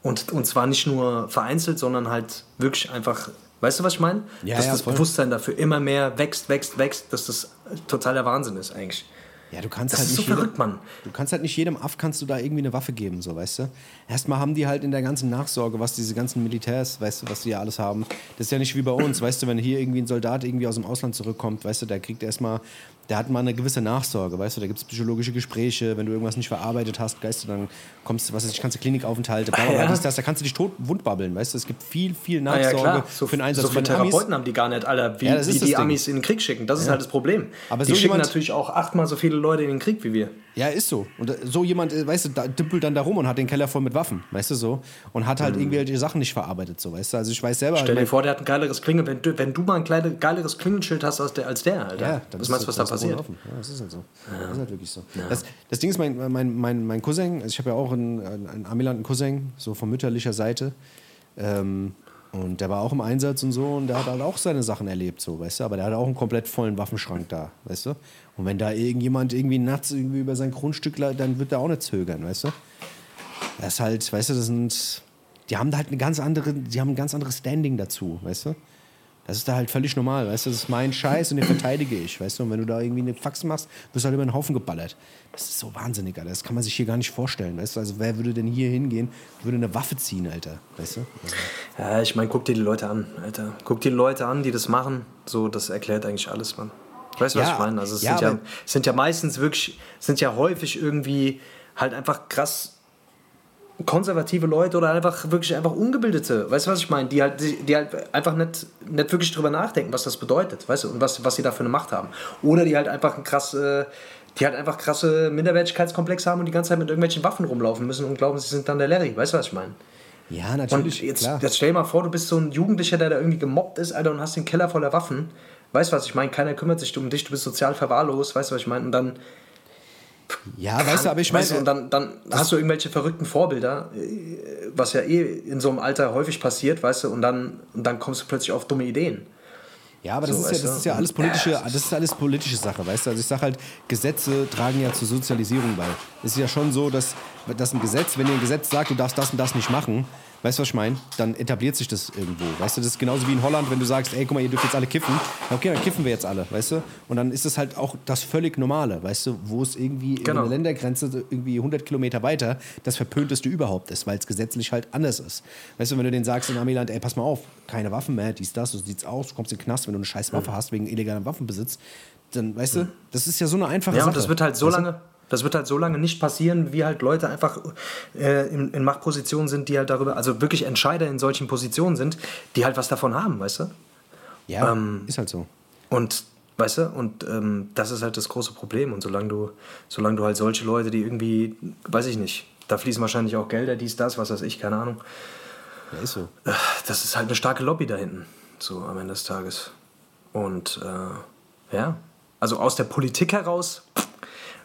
Und, und zwar nicht nur vereinzelt, sondern halt wirklich einfach, weißt du, was ich meine? Ja, dass ja, das voll. Bewusstsein dafür immer mehr wächst, wächst, wächst, dass das totaler Wahnsinn ist eigentlich. Ja, du kannst Das halt ist so nicht jedem- verrückt, Mann. Du kannst halt nicht jedem Aff kannst du da irgendwie eine Waffe geben, so weißt du. Erstmal haben die halt in der ganzen Nachsorge, was diese ganzen Militärs, weißt du, was die ja alles haben. Das ist ja nicht wie bei uns, weißt du, wenn hier irgendwie ein Soldat irgendwie aus dem Ausland zurückkommt, weißt du, der kriegt erstmal, der hat mal eine gewisse Nachsorge, weißt du, da gibt es psychologische Gespräche, wenn du irgendwas nicht verarbeitet hast, du, dann kommst du, was weiß ich, kannst du Klinikaufenthalte, bla, bla, bla, Ja. das, da kannst du dich tot wundbabbeln, weißt du, es gibt viel, viel ja, Nachsorge klar. So, für den Einsatz so viele Therapeuten haben die gar nicht, Alter, wie, Ja, wie die Ding. Amis in den Krieg schicken. Das ist halt das Problem. Aber die so schicken natürlich auch achtmal so viele Leute in den Krieg wie wir. Ja, ist so. Und äh, so jemand, äh, weißt du, da dümpelt dann da rum und hat den Keller voll mit Waffen, weißt du so. Und hat halt irgendwelche Sachen nicht verarbeitet, so, weißt du. Also ich weiß selber. Stell dir vor, der hat ein geileres Klingel. Wenn du, wenn du mal ein kleine, geileres Klingelschild hast als der, als der Alter. Ja, dann was meinst du, was da passiert? Offen. Ja, das ist halt so. Das ist halt wirklich so. Das, das Ding ist, mein, mein, mein, mein Cousin, also ich habe ja auch einen, einen, einen amilanten Cousin, so von mütterlicher Seite. Ähm, und der war auch im Einsatz und so und der hat halt auch seine Sachen erlebt, so, weißt du. Aber der hat auch einen komplett vollen Waffenschrank da, weißt du. Und wenn da irgendjemand irgendwie nachts irgendwie über sein Grundstück, dann wird der auch nicht zögern, weißt du. Das ist halt, weißt du, das sind, die haben halt eine ganz andere, die haben ein ganz anderes Standing dazu, weißt du. Das ist da halt völlig normal, weißt du, das ist mein Scheiß und den verteidige ich, weißt du. Und wenn du da irgendwie eine Fax machst, wirst du halt über den Haufen geballert. Das ist so wahnsinnig, Alter. Das kann man sich hier gar nicht vorstellen, weißt du. Also wer würde denn hier hingehen, würde eine Waffe ziehen, Alter, weißt du. Also, Ja, ich meine, guck dir die Leute an, Alter. Guck dir die Leute an, die das machen. So, das erklärt eigentlich alles, Mann. Weißt du, was Ja, ich meine? Also, es ja, sind, ja, sind ja meistens wirklich, sind ja häufig irgendwie halt einfach krass konservative Leute oder einfach wirklich einfach ungebildete, weißt du, was ich meine? Die halt, die, die halt einfach nicht, nicht wirklich drüber nachdenken, was das bedeutet, weißt du, und was, was sie da für eine Macht haben. Oder die halt einfach ein krass, äh, die halt einfach krasse Minderwertigkeitskomplex haben und die ganze Zeit mit irgendwelchen Waffen rumlaufen müssen und glauben, sie sind dann der Larry, weißt du, was ich meine? ja, Und natürlich, jetzt, klar. jetzt stell dir mal vor, du bist so ein Jugendlicher, der da irgendwie gemobbt ist, Alter, und hast den Keller voller Waffen. Weißt du, was ich meine? Keiner kümmert sich um dich, du bist sozial verwahrlost, weißt du, was ich meine? Und dann, Ja, weißt du, aber ich meine, weißt du, und dann, dann hast du irgendwelche verrückten Vorbilder, äh, was ja eh in so einem Alter häufig passiert, weißt du, und dann, und dann kommst du plötzlich auf dumme Ideen. Ja, aber das, So, ist, ja, das ist ja alles politische, das ist alles politische Sache, weißt du? Also ich sage halt, Gesetze tragen ja zur Sozialisierung bei. Es ist ja schon so, dass, dass ein Gesetz, wenn dir ein Gesetz sagt, du darfst das und das nicht machen, weißt du, was ich meine? Dann etabliert sich das irgendwo, weißt du? Das ist genauso wie in Holland, wenn du sagst, ey, guck mal, ihr dürft jetzt alle kiffen. Ja, Okay, dann kiffen wir jetzt alle, weißt du? Und dann ist es halt auch das völlig Normale, weißt du? Wo es irgendwie Genau. in einer Ländergrenze irgendwie 100 Kilometer weiter das Verpönteste überhaupt ist, weil es gesetzlich halt anders ist. Weißt du, wenn du denen sagst in Amiland, ey, pass mal auf, keine Waffen mehr, dies, das, so sieht's aus, du kommst in den Knast, wenn du eine scheiß Waffe hast wegen illegalem Waffenbesitz, dann, weißt du, das ist ja so eine einfache Ja, Sache. und das wird halt so weißt du? lange, das wird halt so lange nicht passieren, wie halt Leute einfach äh, in, in Machtpositionen sind, die halt darüber, also wirklich Entscheider in solchen Positionen sind, die halt was davon haben, weißt du? Ja, ähm, ist halt so. Und weißt du, und ähm, das ist halt das große Problem. Und solange du, solange du halt solche Leute, die irgendwie, weiß ich nicht, da fließen wahrscheinlich auch Gelder, dies, das, was weiß ich, keine Ahnung. Ja, ist so. Das ist halt eine starke Lobby da hinten, so am Ende des Tages. Und äh, ja, also aus der Politik heraus, pff,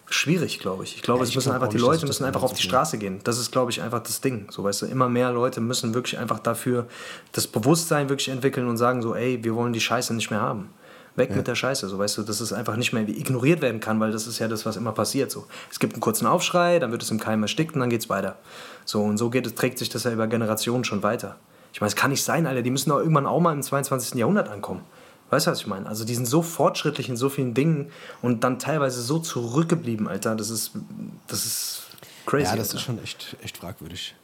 schwierig, glaube ich. Ich glaube, Ja, es ich müssen glaub einfach die Leute müssen einfach auf die Straße gehen. Das ist, glaube ich, einfach das Ding. So, weißt du, immer mehr Leute müssen wirklich einfach dafür das Bewusstsein wirklich entwickeln und sagen so, ey, wir wollen die Scheiße nicht mehr haben. Weg mit der Scheiße, so weißt du, dass es einfach nicht mehr ignoriert werden kann, weil das ist ja das, was immer passiert. So. Es gibt einen kurzen Aufschrei, dann wird es im Keim erstickt und dann geht es weiter. So, und so geht es, trägt sich das ja über Generationen schon weiter. Ich meine, es kann nicht sein, Alter, die müssen doch irgendwann auch mal im 22. Jahrhundert ankommen. Weißt du, was ich meine? Also die sind so fortschrittlich in so vielen Dingen und dann teilweise so zurückgeblieben, Alter. Das ist, das ist crazy. Ja, das Alter. ist schon echt, echt fragwürdig.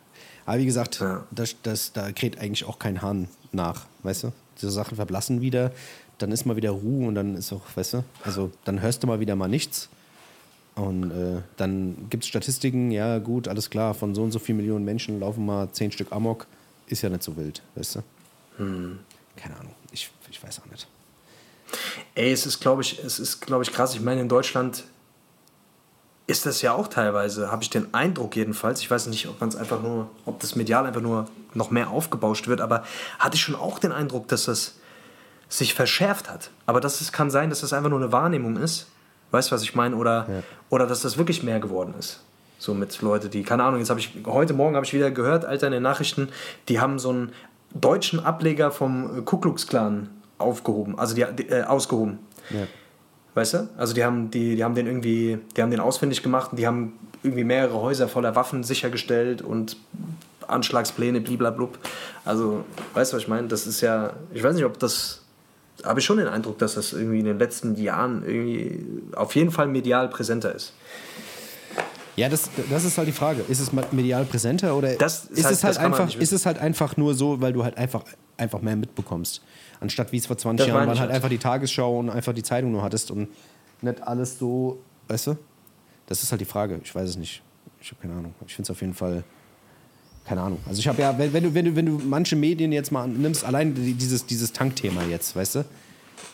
Aber wie gesagt, Ja. das, das, da kräht eigentlich auch kein Hahn nach, weißt du? Diese Sachen verblassen wieder, dann ist mal wieder Ruhe und dann ist auch, weißt du, also dann hörst du mal wieder mal nichts. Und äh, dann gibt es Statistiken, ja gut, alles klar, von so und so vielen Millionen Menschen laufen mal zehn Stück Amok, ist ja nicht so wild, weißt du? Hm. Keine Ahnung, ich, ich weiß auch nicht. Ey, es ist, glaube ich, es ist, glaube ich, krass. Ich meine, in Deutschland ist das ja auch teilweise, habe ich den Eindruck jedenfalls. Ich weiß nicht, ob man es einfach nur, ob das medial einfach nur noch mehr aufgebauscht wird, aber hatte ich schon auch den Eindruck, dass das sich verschärft hat. Aber das ist, kann sein, dass das einfach nur eine Wahrnehmung ist. Weißt du, was ich meine? Oder, oder dass das wirklich mehr geworden ist. So mit Leute, die, keine Ahnung, jetzt habe ich, heute Morgen habe ich wieder gehört, Alter, in den Nachrichten, die haben so einen deutschen Ableger vom Ku Klux Klan aufgehoben, also die, die, äh, ausgehoben. Ja. Weißt du? Also die haben, die, die haben den irgendwie, die haben den ausfindig gemacht und die haben irgendwie mehrere Häuser voller Waffen sichergestellt und Anschlagspläne, bliblablub. Also, weißt du, was ich meine? Das ist ja, ich weiß nicht, ob das, habe ich schon den Eindruck, dass das irgendwie in den letzten Jahren irgendwie auf jeden Fall medial präsenter ist. Ja, das, das ist halt die Frage. Ist es medial präsenter oder Das ist ist, halt- es halt das einfach, ist es halt einfach nur so, weil du halt einfach, einfach mehr mitbekommst? Anstatt wie es vor 20 Das Jahren ich halt einfach die Tagesschau und einfach die Zeitung nur hattest und nicht alles so, weißt du? Das ist halt die Frage. Ich weiß es nicht. Ich habe keine Ahnung. Ich finde es auf jeden Fall keine Ahnung. Also ich habe ja, wenn, du, wenn, du, wenn du manche Medien jetzt mal nimmst, allein die- dieses, dieses Tankthema jetzt, weißt du?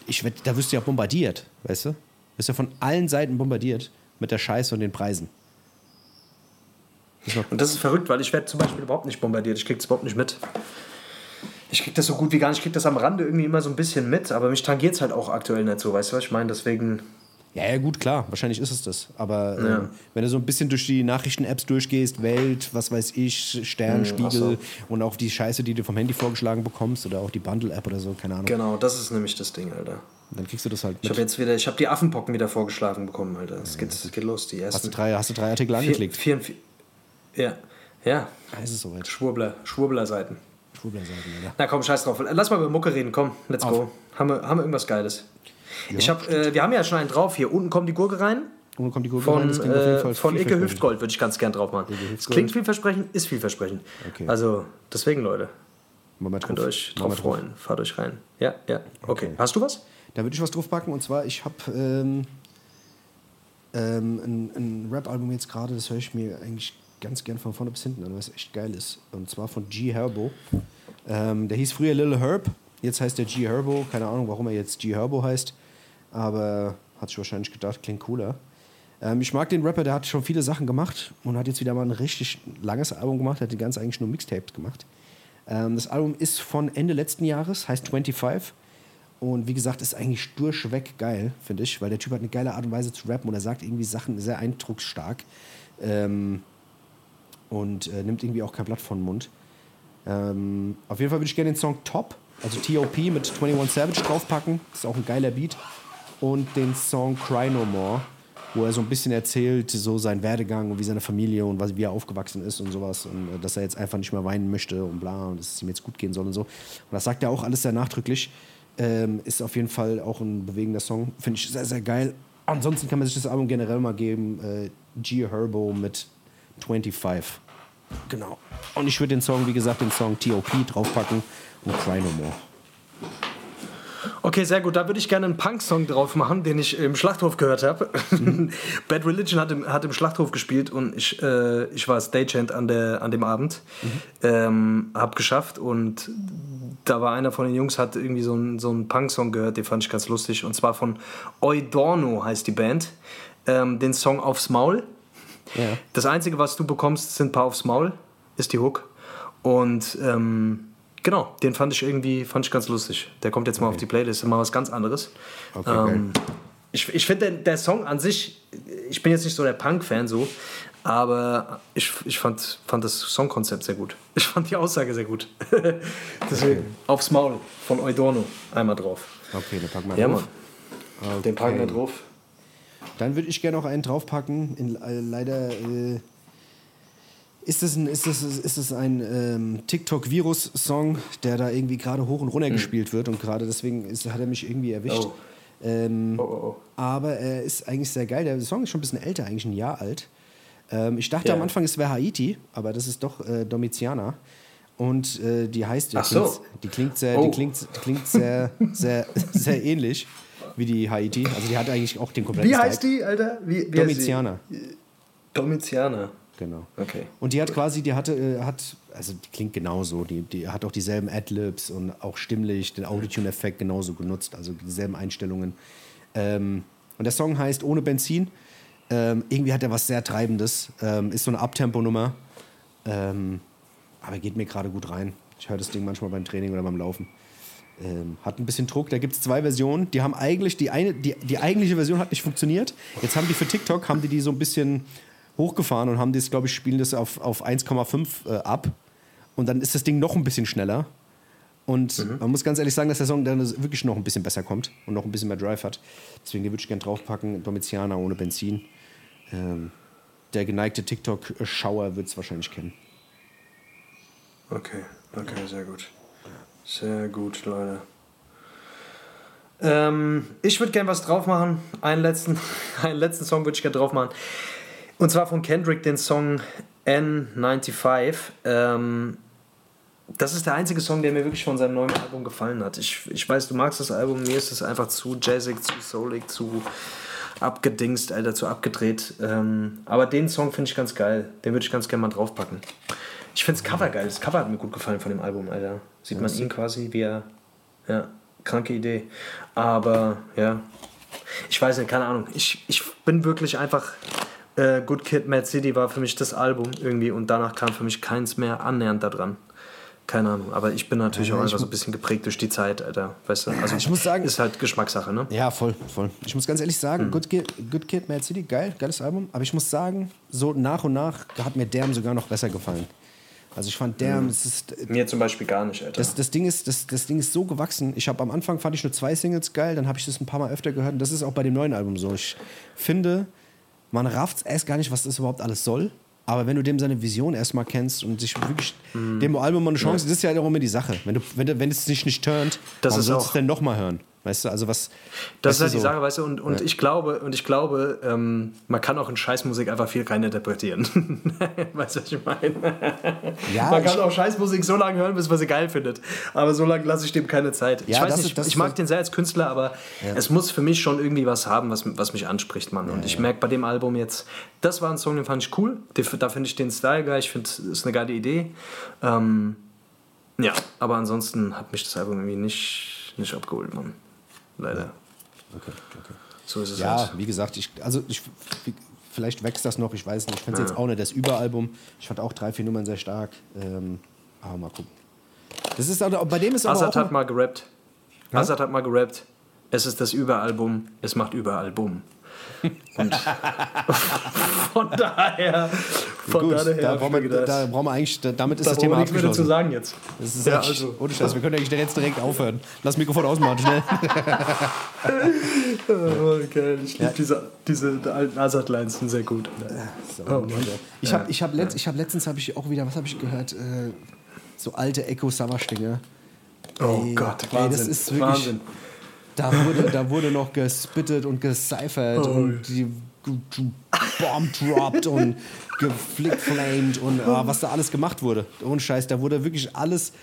Ich, da wirst du ja bombardiert, weißt du? Wirst ja von allen Seiten bombardiert. mit der Scheiße und den Preisen. Und das ist verrückt, weil ich werde zum Beispiel überhaupt nicht bombardiert. Ich krieg das überhaupt nicht mit. Ich krieg das so gut wie gar nicht. Ich krieg das am Rande irgendwie immer so ein bisschen mit, aber mich tangiert es halt auch aktuell nicht so. Weißt du, was ich meine? Deswegen. Ja, ja, gut, klar, wahrscheinlich ist es das. Aber ähm, Ja. wenn du so ein bisschen durch die Nachrichten-Apps durchgehst, Welt, was weiß ich, Stern, Hm, Spiegel so. und auch die Scheiße, die du vom Handy vorgeschlagen bekommst oder auch die Bundle-App oder so, keine Ahnung, Genau, das ist nämlich das Ding, Alter. dann kriegst du das halt Ich mit. habe jetzt wieder, ich habe die Affenpocken wieder vorgeschlagen bekommen, Alter. Es geht, es geht los, die Hast du ersten. drei, hast du drei Artikel vier, angeklickt? vier, vier, ja, ja, Ah, ist es soweit. Schwurbler, Schwurbler-Seiten. Schwurbler-Seiten, Alter. Na komm, scheiß drauf. Lass mal über Mucke reden, komm, let's go. Haben wir, haben wir irgendwas Geiles? ich hab, äh, wir haben ja schon einen drauf hier. Unten kommt die Gurke rein. Und kommt die Gurke Von, rein, das auf äh, von Icke. Hüftgold würde ich ganz gern drauf machen. Es klingt vielversprechend, ist vielversprechend. Okay. Also, deswegen, Leute, wir könnt drauf. euch drauf freuen. Fahrt euch rein. Ja, ja. Okay. Hast du was? Da würde ich was draufpacken und zwar, ich habe ähm, ähm, ein, ein Rap-Album jetzt gerade, das höre ich mir eigentlich ganz gern von vorne bis hinten an, weil es echt geil ist. Und zwar von G Herbo. Ähm, der hieß früher Lil Herb, jetzt heißt der G Herbo. Keine Ahnung, warum er jetzt G Herbo heißt, aber hat sich wahrscheinlich gedacht, klingt cooler. Ähm, ich mag den Rapper, der hat schon viele Sachen gemacht und hat jetzt wieder mal ein richtig langes Album gemacht, hat die ganze eigentlich nur Mixtapes gemacht. Ähm, das Album ist von Ende letzten Jahres, heißt 25. Und wie gesagt, ist eigentlich durchweg geil, finde ich, weil der Typ hat eine geile Art und Weise zu rappen und er sagt irgendwie Sachen sehr eindrucksstark ähm, und äh, nimmt irgendwie auch kein Blatt von den Mund. Ähm, auf jeden Fall würde ich gerne den Song Top, also TOP mit 21 Savage draufpacken. Das ist auch ein geiler Beat. Und den Song Cry No More, wo er so ein bisschen erzählt, so seinen Werdegang und wie seine Familie und was, wie er aufgewachsen ist und sowas. Und äh, dass er jetzt einfach nicht mehr weinen möchte und bla und dass es ihm jetzt gut gehen soll und so. Und das sagt er auch alles sehr nachdrücklich. Ähm, ist auf jeden Fall auch ein bewegender Song. Finde ich sehr, sehr geil. Ansonsten kann man sich das Album generell mal geben. Äh, G Herbo mit 25. Genau. Und ich würde den Song, wie gesagt, den Song TOP draufpacken und Cry No More. Okay, sehr gut. Da würde ich gerne einen Punk-Song drauf machen, den ich im Schlachthof gehört habe. [laughs] Bad Religion hat im, hat im Schlachthof gespielt und ich, äh, ich war Stagehand an, der, an dem Abend. Ähm, hab geschafft und da war einer von den Jungs, hat irgendwie so einen so einen Punk-Song gehört, den fand ich ganz lustig. Und zwar von Eudorno heißt die Band. Ähm, den Song Aufs Maul. Ja. Das Einzige, was du bekommst, sind ein paar aufs Maul, ist die Hook. Und ähm, genau, den fand ich irgendwie fand ich ganz lustig. Der kommt jetzt mal auf die Playlist, mal was ganz anderes. Okay, ähm, ich ich finde, der, der Song an sich, ich bin jetzt nicht so der Punk-Fan so, aber ich, ich fand, fand das Songkonzept sehr gut. Ich fand die Aussage sehr gut. [laughs] Deswegen, aufs Maul von Eudorno einmal drauf. Okay, dann packen wir Ja, drauf. Mann. Den packen wir Okay. drauf. Dann würde ich gerne noch einen draufpacken. In, äh, leider äh, ist es ein, ist das, ist das ein ähm, TikTok-Virus-Song, der da irgendwie gerade hoch und runter gespielt wird und gerade deswegen ist, hat er mich irgendwie erwischt. Oh. Ähm, Oh, oh, oh. Aber er ist eigentlich sehr geil. Der Song ist schon ein bisschen älter, eigentlich ein Jahr alt. Ähm, ich dachte Ja. am Anfang, es wäre Haiti, aber das ist doch äh, Domitiana. Und äh, die heißt, die, Ach so. klingt, die klingt sehr, Oh. die klingt, die klingt sehr, sehr, [laughs] sehr ähnlich wie die Haiti. Also die hat eigentlich auch den kompletten Wie heißt Style. die, Alter? Wie, wie heißt Domitiana. Domitiana. Genau. Okay. Und die hat quasi, die hatte, äh, hat, also die klingt genauso, die, die hat auch dieselben Adlibs und auch stimmlich den Autotune-Effekt genauso genutzt, also dieselben Einstellungen. Ähm, und der Song heißt Ohne Benzin. Ähm, irgendwie hat er was sehr Treibendes, ähm, ist so eine Abtempo-Nummer, ähm, aber geht mir gerade gut rein. Ich höre das Ding manchmal beim Training oder beim Laufen. Ähm, hat ein bisschen Druck. Da gibt es zwei Versionen. Die haben eigentlich, die, eine, die, die eigentliche Version hat nicht funktioniert. Jetzt haben die für TikTok, haben die die so ein bisschen hochgefahren und haben das, glaube ich, spielen das auf, auf 1,5 äh, ab. Und dann ist das Ding noch ein bisschen schneller. Und man muss ganz ehrlich sagen, dass der Song dann wirklich noch ein bisschen besser kommt und noch ein bisschen mehr Drive hat. Deswegen würde ich gerne draufpacken, Domitiana ohne Benzin. Ähm, der geneigte TikTok-Schauer wird es wahrscheinlich kennen. Okay, okay, sehr gut. Sehr gut, Leute. Ähm, ich würde gerne was drauf machen. Einen letzten, [laughs] einen letzten Song würde ich gerne drauf machen. Und zwar von Kendrick den Song N95. Ähm, das ist der einzige Song, der mir wirklich von seinem neuen Album gefallen hat. Ich, ich weiß, du magst das Album, mir ist es einfach zu jazzig, zu soulig, zu abgedingst, Alter, zu abgedreht. Ähm, aber den Song finde ich ganz geil. Den würde ich ganz gerne mal draufpacken. Ich finde das Cover geil. Das Cover hat mir gut gefallen von dem Album, Alter. Sieht man ihn quasi, wie er. Ja, kranke Idee. Aber, ja. Ich weiß nicht, keine Ahnung. Ich, ich bin wirklich einfach. Äh, Good Kid, Mad City war für mich das Album irgendwie und danach kam für mich keins mehr annähernd da dran. Keine Ahnung, aber ich bin natürlich Ja, auch einfach so ein bisschen geprägt durch die Zeit, Alter. Weißt du, also Ich muss sagen- ist halt Geschmackssache, ne? Ja, voll, voll. Ich muss ganz ehrlich sagen, Good, Kid, Good Kid, Mad City, geil, geiles Album. Aber ich muss sagen, so nach und nach hat mir Damn sogar noch besser gefallen. Also ich fand Damn, es ist, Mir zum Beispiel gar nicht, Alter. das, das, Ding ist, das, das Ding ist so gewachsen. Ich habe am Anfang fand ich nur zwei Singles geil, dann habe ich das ein paar Mal öfter gehört. Und das ist auch bei dem neuen Album so. Ich finde, man rafft erst gar nicht, was das überhaupt alles soll. Aber wenn du dem seine Vision erstmal kennst und sich wirklich Mhm. dem Album mal eine Chance, das ist ja auch immer die Sache. Wenn, du, wenn, wenn es dich nicht turnt, Das warum ist sollst du es denn nochmal hören? Weißt du, also was. Das ist halt du, die so. Sache, weißt du, und, und ich glaube, und ich glaube, ähm, man kann auch in Scheißmusik einfach viel rein interpretieren. [laughs] weißt du, was ich meine? Ja, man kann ich- auch Scheißmusik so lange hören, bis man sie geil findet. Aber so lange lasse ich dem keine Zeit. ich Ja, weiß das nicht, ist- ich mag so- den sehr als Künstler, aber es muss für mich schon irgendwie was haben, was, was mich anspricht, Mann. Und ich merke bei dem Album jetzt, das war ein Song, den fand ich cool. Da finde ich den Style geil. Ich finde, das ist eine geile Idee. Ähm, ja, aber ansonsten hat mich das Album irgendwie nicht, nicht abgeholt, Mann. Leider. Okay, okay. So ist es Ja, halt. wie gesagt, ich, also ich, vielleicht wächst das noch, ich weiß nicht. Ich finde es jetzt auch nicht das Überalbum. Ich fand auch drei, vier Nummern sehr stark. Ähm, aber mal gucken. Das ist aber, bei dem ist aber Azad auch hat mal gerappt. Azad hat mal gerappt. Es ist das Überalbum, es macht überall Bumm. Und [laughs] von daher, von gut, daher, da, hab brauchen wir, da brauchen wir eigentlich, da, damit ist da das Thema nichts mehr dazu sagen jetzt. Das ist Ja, echt, also. ohne Scheiß, wir können eigentlich jetzt direkt aufhören. Lass Mikrofon ausmachen, schnell. [laughs] Oh, geil. Ich liebe diese, diese alten Azad-Lines, sind sehr gut. So, Oh, ich habe ich hab letzt, ich hab letztens habe ich auch wieder, was habe ich gehört? Äh, so alte Echo Savage-Dinge. Oh Ey, Gott, ey, Wahnsinn. das ist wirklich. Wahnsinn. Da wurde, da wurde noch gespittet und gecyphert Oh. und die Bomb dropped und geflickflamed und ah, was da alles gemacht wurde. Ohne Scheiß, da wurde wirklich alles,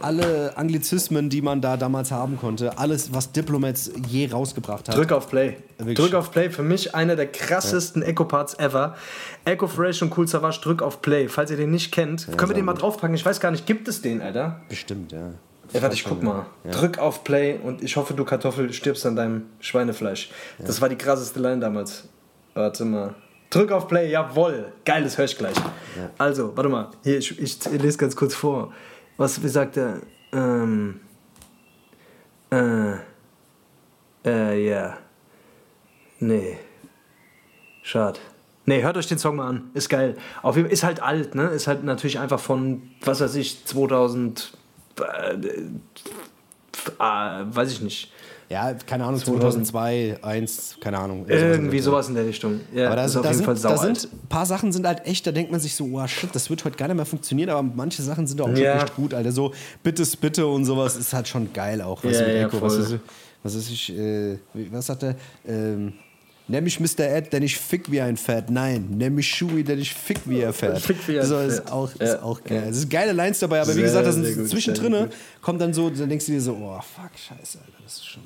alle Anglizismen, die man da damals haben konnte, alles, was Diplomats je rausgebracht hat. Drück auf Play. Wirklich. Drück auf Play. Für mich einer der krassesten Echo-Parts ever. Echo Fresh und Cool Savage, drück auf Play. Falls ihr den nicht kennt, können wir den mal draufpacken. Ich weiß gar nicht, gibt es den, Alter? Bestimmt, ja. Ja, warte, ich guck mal. Drück auf Play und ich hoffe, du Kartoffel stirbst an deinem Schweinefleisch. Das war die krasseste Line damals. Warte mal. Drück auf Play, jawoll. Geil, das höre ich gleich. Also, warte mal. Hier, ich, ich lese ganz kurz vor. Was, wie sagt er? Ähm. Äh. Äh, ja. Nee. Schade. Nee, hört euch den Song mal an. Ist geil. Auf jeden Fall ist halt alt, ne? Ist halt natürlich einfach von, was weiß ich, 2000. Äh, äh, weiß ich nicht. Ja, keine Ahnung, 2002, 1, keine Ahnung. Irgendwie sowas in der Richtung. Ja, Aber da, ist sind, auf da, jeden sind, Fall da saualt. sind ein paar Sachen sind halt echt, da denkt man sich so, oh shit, das wird heute gar nicht mehr funktionieren, aber manche Sachen sind auch schon Ja. echt gut, Alter. So Bitte, Bitte und sowas ist halt schon geil auch. Was Ja, mit ja, Echo, was ist, was ist ich, äh, was sagt er? Ähm, Nenn mich Mr. Ed, denn ich fick wie ein Pferd. Nein, nenn mich Shui, denn ich fick wie ein Pferd. Fick wie ein so, ist auch, ist Ja, auch geil. Es sind geile Lines dabei, aber wie Sehr, gesagt, da sehr sind zwischendrin, kommt dann so, dann denkst du dir so, oh fuck, scheiße, Alter, das ist schon.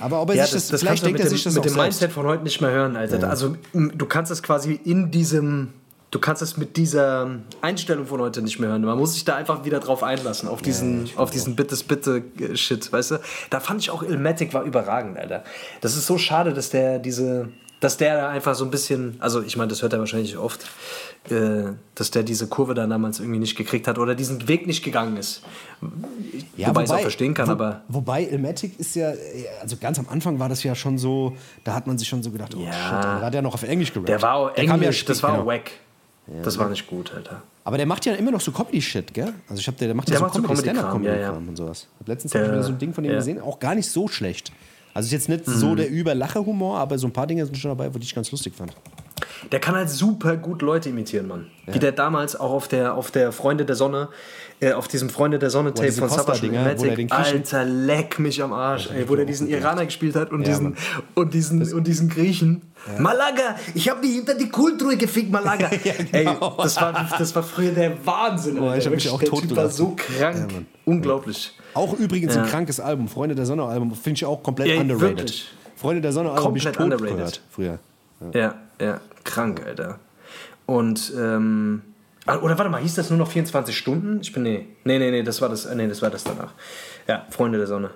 Aber ob er Ja, sich das, das, das vielleicht denkt er sich das mit auch dem selbst. Mindset von heute nicht mehr hören, Alter. Also m, du kannst es quasi in diesem, du kannst es mit dieser Einstellung von heute nicht mehr hören. Man muss sich da einfach wieder drauf einlassen, auf diesen, auf diesen Bittes bitte äh, Shit, weißt du? Da fand ich auch Ilmatic war überragend, Alter. Das ist so schade, dass der diese, dass der da einfach so ein bisschen, also ich meine, das hört er wahrscheinlich oft, äh, dass der diese Kurve da damals irgendwie nicht gekriegt hat oder diesen Weg nicht gegangen ist. Wobei ich es auch verstehen kann, wo, aber Wobei, Ilmatic ist ja, also ganz am Anfang war das ja schon so, da hat man sich schon so gedacht, oh Ja. shit, da hat er noch auf Englisch gerappt. der war auch Der ja Englisch, spät, das war auch genau. wack. Das war nicht gut, Alter. Aber der macht ja immer noch so Comedy-Shit, gell? Also ich hab, der, der macht ja Der so macht so Comedy, Comedy-Kram, Stand-Up-Comedy ja, ja. und sowas. Hab letztens Der- wieder so ein Ding von ihm ja. Mhm. gesehen, auch gar nicht so schlecht. Also ist jetzt nicht so der Überlache-Humor, aber so ein paar Dinge sind schon dabei, die ich ganz lustig fand. Der kann halt super gut Leute imitieren, Mann. Wie der damals auch auf der, auf der Freunde der Sonne, äh, auf diesem Freunde der Sonne-Tape von Griechen- Alter, leck mich am Arsch, ey, wo der diesen Iraner gespielt hat und Ja, diesen, Mann. und diesen, und diesen Griechen. Malaga, ich hab die hinter die Kultruhe gefickt, Malaga. [laughs] Ey, das war, das war früher der Wahnsinn. Boah, ich hab mich auch der Typ war so krank. Ja. Unglaublich. Auch übrigens Ja. ein krankes Album, Freunde der Sonne-Album, finde ich auch komplett Ja, underrated. wirklich. Freunde der Sonne-Album habe ich Komplett tot underrated. gehört früher. Ja, ja, krank, Alter. Und, ähm, ah, oder warte mal, hieß das nur noch 24 Stunden? Ich bin, nee, nee, nee, nee, das war das, äh, nee, das war das danach. Ja, Freunde der Sonne.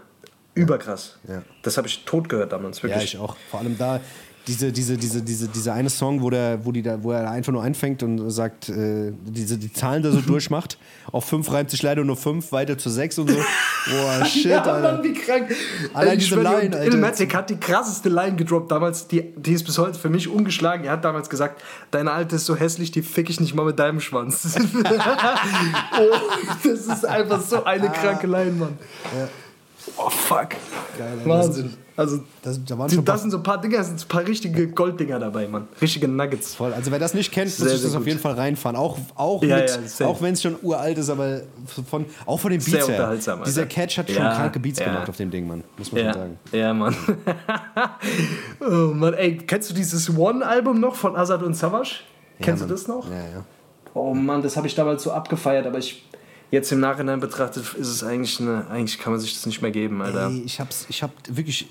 Überkrass. Ja. Das habe ich tot gehört damals, Ja, wirklich. ich auch. Vor allem da, diese, diese, diese, diese, dieser eine Song, wo, der, wo, die da, wo er einfach nur einfängt und sagt, äh, diese, die Zahlen da so [laughs] durchmacht. Auf fünf reimt sich leider nur fünf, weiter zu sechs und so. [laughs] Boah, shit, ja, Alter. Mann, wie krank. Allein Ich diese Line, Alter. Illmatic hat die krasseste Line gedroppt damals, die, die ist bis heute für mich ungeschlagen. Er hat damals gesagt, deine Alte ist so hässlich, die fick ich nicht mal mit deinem Schwanz. [laughs] oh, das ist einfach so eine kranke Line, Mann. Oh, fuck. Geil. Wahnsinn. Also, Das, da waren schon das sind so ein paar Dinger, das sind so ein paar richtige Golddinger dabei, Mann. Richtige Nuggets. Voll. Also wer das nicht kennt, muss Sehr, sich sehr das auf gut. jeden Fall reinfahren. Auch, auch, Ja, mit, ja, auch wenn es schon uralt ist, aber von, auch von den Sehr Beats her. unterhaltsam, Alter. Dieser Catch hat schon Ja, kranke Beats gemacht auf dem Ding, Mann. Muss man schon sagen. ja, Mann. [laughs] oh, Mann, ey, kennst du dieses One-Album noch von Azad und Savage? Kennst du das noch? Ja, ja. Oh Mann, das habe ich damals so abgefeiert, aber ich jetzt im Nachhinein betrachtet ist es eigentlich eine, eigentlich kann man sich das nicht mehr geben, Alter. Ey, ich hab's, ich hab wirklich.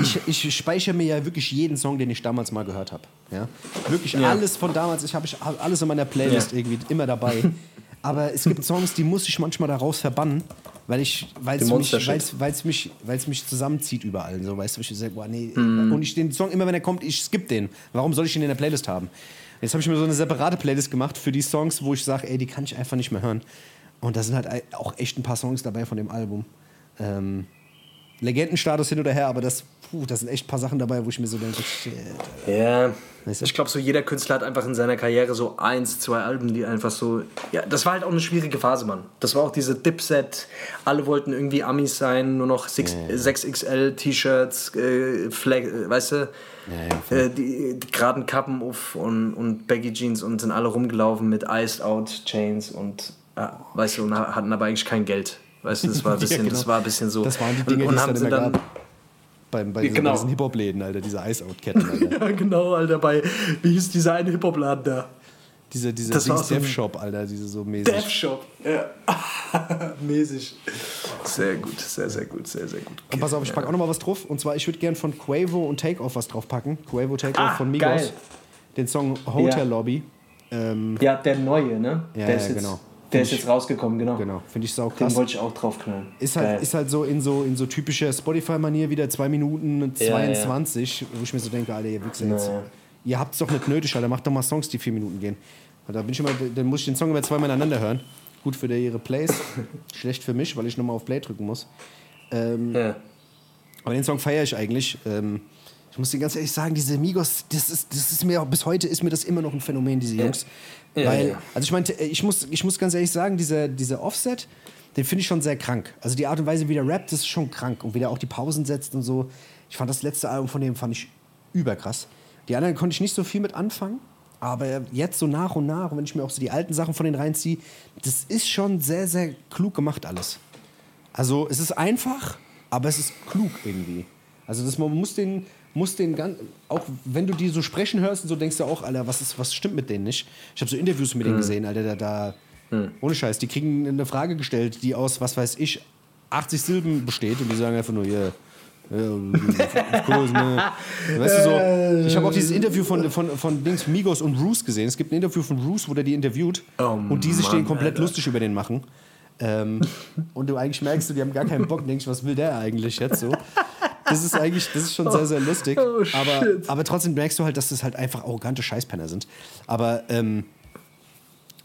Ich, ich speichere mir ja wirklich jeden Song, den ich damals mal gehört habe. Ja? Wirklich Ja. alles von damals. Ich habe ich hab alles in meiner Playlist Ja. irgendwie immer dabei. [laughs] Aber es gibt Songs, die muss ich manchmal daraus verbannen, weil ich, weil es Den mich, weil's, weil's mich, weil's mich zusammenzieht überall. So, weißt du, ich sage, boah, nee. Mhm. Und ich den Song immer, wenn er kommt, ich skip den. Warum soll ich ihn in der Playlist haben? Jetzt habe ich mir so eine separate Playlist gemacht für die Songs, wo ich sage, ey, die kann ich einfach nicht mehr hören. Und da sind halt auch echt ein paar Songs dabei von dem Album. Ähm, Legendenstatus hin oder her, aber das, puh, da sind echt ein paar Sachen dabei, wo ich mir so denke, shit. Ja, Weißt du? ich glaube, so jeder Künstler hat einfach in seiner Karriere so eins, zwei Alben, die einfach so. Ja, das war halt auch eine schwierige Phase, Mann. Das war auch diese Dipset. Alle wollten irgendwie Amis sein, nur noch 6, 6XL-T-Shirts, äh, Flag, äh, weißt du? äh, die, die geraden Kappen auf und, und Baggy Jeans und sind alle rumgelaufen mit Iced Out Chains und, äh, weißt du, und hatten aber eigentlich kein Geld. Weißt du, das war ein [laughs] bisschen, Ja, genau. das war ein bisschen so. Das waren die Dinge, und, die und es haben dann sie dann. Beim, bei, diesen, Genau. diesen Hip-Hop-Läden, Alter, diese Ice-Out-Ketten. [laughs] Ja, genau, Alter, bei, wie hieß dieser eine Hip-Hop-Laden da? diese diese Das war Dings so Dev Shop, Alter, diese so mäßig. Death Shop. Ja. [laughs] Mäßig. Sehr gut, sehr, sehr gut, sehr, sehr gut. Und pass auf, ich packe auch noch mal was drauf. Und zwar, ich würde gern von Quavo und Takeoff was drauf packen. Quavo Takeoff Ah, von Migos. geil. Den Song Hotel Ja. Lobby. Ähm, Ja, der neue, ne? Ja, der ja, genau. Der ist jetzt rausgekommen, genau. genau, finde ich sau Den krass. wollte ich auch draufknallen. Ist halt, Geil. ist halt so in so, in so typischer Spotify-Manier wieder 2 Minuten Ja, 22, wo ich mir so denke, Alter, ihr Wichser jetzt. Naja. Ihr habt es doch nicht nötig, Alter. Macht doch mal Songs, die 4 Minuten gehen. Und da bin ich immer, dann muss ich den Song immer zweimal ineinander hören. Gut für ihre Plays, [laughs] schlecht für mich, weil ich nochmal auf Play drücken muss. Ähm, ja. Aber den Song feiere ich eigentlich. Ähm, ich muss dir ganz ehrlich sagen, diese Migos, das ist, das ist mir auch bis heute ist mir das immer noch ein Phänomen, diese Jungs. Ja, Weil, ja. also ich meinte, ich muss, ich muss ganz ehrlich sagen, dieser, dieser Offset, den finde ich schon sehr krank. Also die Art und Weise, wie der rappt, ist schon krank. Und wie der auch die Pausen setzt und so. Ich fand das letzte Album von dem fand ich überkrass. Die anderen konnte ich nicht so viel mit anfangen. Aber jetzt so nach und nach, und wenn ich mir auch so die alten Sachen von denen reinziehe, das ist schon sehr, sehr klug gemacht alles. Also es ist einfach, aber es ist klug irgendwie. Also das, man muss den, muss den ganz, auch wenn du die so sprechen hörst und so, denkst du auch, Alter, was, ist, was stimmt mit denen nicht? Ich habe so Interviews mit denen gesehen, Alter, da, da ohne Scheiß, die kriegen eine Frage gestellt, die aus, was weiß ich, 80 Silben besteht und die sagen einfach nur, yeah. Course, ne. [laughs] Weißt du so, ich habe auch dieses Interview von, von, von Dings Migos und Roos gesehen. Es gibt ein Interview von Roos, wo der die interviewt Oh und die sich Mann, den komplett Alter. lustig über den machen. Ähm, und du eigentlich merkst, du, die haben gar keinen Bock denkst, was will der eigentlich jetzt so? [laughs] Das ist eigentlich, das ist schon sehr, sehr lustig. Oh, aber, shit. aber trotzdem merkst du halt, dass das halt einfach arrogante Scheißpenner sind. Aber ähm,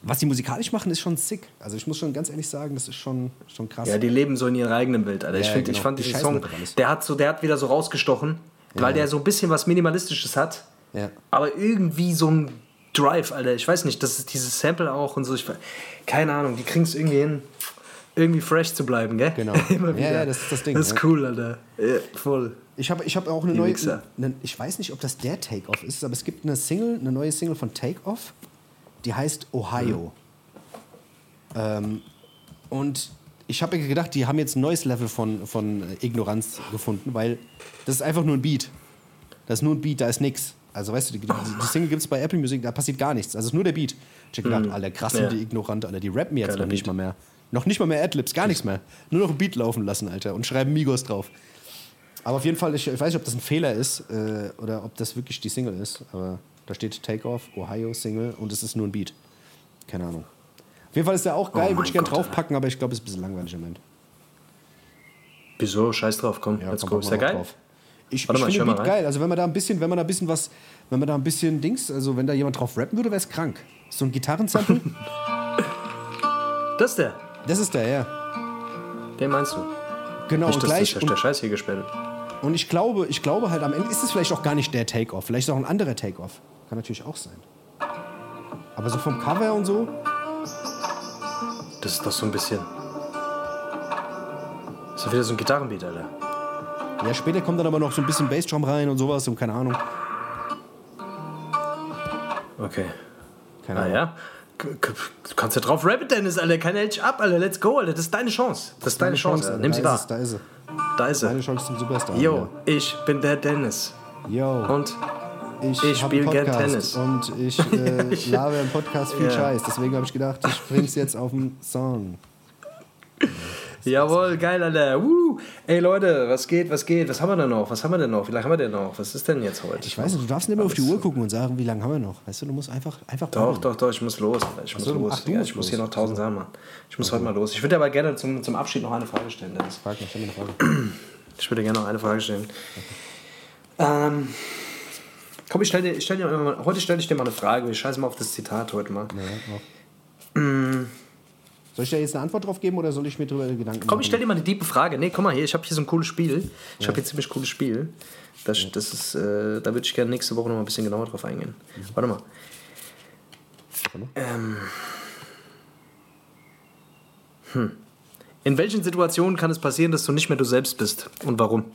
was die musikalisch machen, ist schon sick. Also ich muss schon ganz ehrlich sagen, das ist schon, schon krass. Ja, die leben so in ihrer eigenen Welt, Alter. Ich, Ja, find, genau. ich fand Die diesen Song, der hat, so, der hat wieder so rausgestochen, weil der so ein bisschen was Minimalistisches hat. Ja. Aber irgendwie so ein Drive, Alter. Ich weiß nicht, das ist dieses Sample auch und so. Ich, keine Ahnung, die kriegen es irgendwie hin, irgendwie fresh zu bleiben, gell? Genau. [laughs] Immer Ja, wieder. ja, das ist das Ding, Das ist ja. cool, Alter. Ja, voll. Ich habe ich hab auch eine Die neue. Wichser. Ne, ich weiß nicht, ob das der Take-Off ist, aber es gibt eine Single, eine neue Single von Take-Off, die heißt Ohio. Ähm, und ich habe mir gedacht, die haben jetzt ein neues Level von, von Ignoranz gefunden, weil das ist einfach nur ein Beat. Das ist nur ein Beat, da ist nix. Also weißt du, die, die, Single gibt es bei Apple Music, da passiert gar nichts. Also es ist nur der Beat. Ich hab gedacht, Alter, krass sind Ja. die ignorant, Alter, die rappen jetzt Geiler noch nicht Beat. mal mehr. Noch nicht mal mehr Adlibs, gar nichts mehr. Nur noch ein Beat laufen lassen, Alter, und schreiben Migos drauf. Aber auf jeden Fall, ich, ich weiß nicht, ob das ein Fehler ist äh, oder ob das wirklich die Single ist. Aber da steht Takeoff, Ohio Single und es ist nur ein Beat. Keine Ahnung. Auf jeden Fall ist der auch geil, Oh würde ich gerne draufpacken, aber ich glaube, es ist ein bisschen langweilig im Moment. Wieso? Scheiß drauf, komm, Ja, let's komm, go. Ist mal geil? drauf. Ich, Warte ich mal, finde den Beat geil. Also wenn man da ein bisschen, wenn man da ein bisschen was, wenn man da ein bisschen Dings, also wenn da jemand drauf rappen würde, wäre es krank. So ein Gitarrensample, [laughs] Das ist der. Das ist der, ja. Den meinst du? Genau, Nicht, und gleich. das Und, der Scheiß hier gesperrt und ich glaube, ich glaube halt am Ende ist es vielleicht auch gar nicht der Take-Off. Vielleicht ist auch ein anderer Take-Off. Kann natürlich auch sein. Aber so vom Cover und so, Das ist doch so ein bisschen. Das ist doch wieder so ein Gitarrenbeat, Alter. ja, später kommt dann aber noch so ein bisschen Bassdrum rein und sowas und keine Ahnung. Okay. Keine Ah Ahnung. ja. Du kannst ja drauf rappen, Dennis, Alter. Hält dich ab, Alter. Let's go, Alter. Das ist deine Chance. Das ist deine Chance, Alter. Nimm sie da wahr. ist da ist sie. Da ist Meine er. Chance zum Superstar. Yo, ich bin der Dennis. Yo. Und Ich, Ich hab spiel einen gern Tennis. Und ich [laughs] äh, laber im Podcast viel Ja. Scheiß. Deswegen habe ich gedacht, ich bring's jetzt auf den Song. [laughs] Jawohl, geil, Alter. Woo. Ey, Leute, was geht, was geht? Was haben wir denn noch? Was haben wir denn noch? Wie lange haben wir denn noch? Was ist denn jetzt heute? Ich weiß nicht, du darfst nicht mehr auf die Uhr gucken und sagen, wie lange haben wir noch. Weißt du, du musst einfach, einfach Doch, planen. doch, doch, ich muss los. Ich muss so, los. ach, ja, ich muss los. hier noch tausend Sachen machen. Ich muss heute mal los. Ich würde aber gerne zum, zum Abschied noch eine Frage stellen, Dennis. Frag mich, mir eine Frage. [clears throat] Ich würde gerne noch eine Frage stellen. Ähm, komm, ich stell dir, ich stell dir heute stelle ich dir mal eine Frage. Ich scheiße mal auf das Zitat heute mal. Ja, auch. Soll ich da jetzt eine Antwort drauf geben oder soll ich mir drüber Gedanken Komm, machen? ich stell dir mal eine tiefe Frage. Nee, komm mal hier, ich habe hier so ein cooles Spiel. Ich habe hier ziemlich cooles Spiel. Das, das ist, äh, da würde ich gerne nächste Woche noch mal ein bisschen genauer drauf eingehen. Warte mal. Ähm. Hm. In welchen Situationen kann es passieren, dass du nicht mehr du selbst bist? Und warum?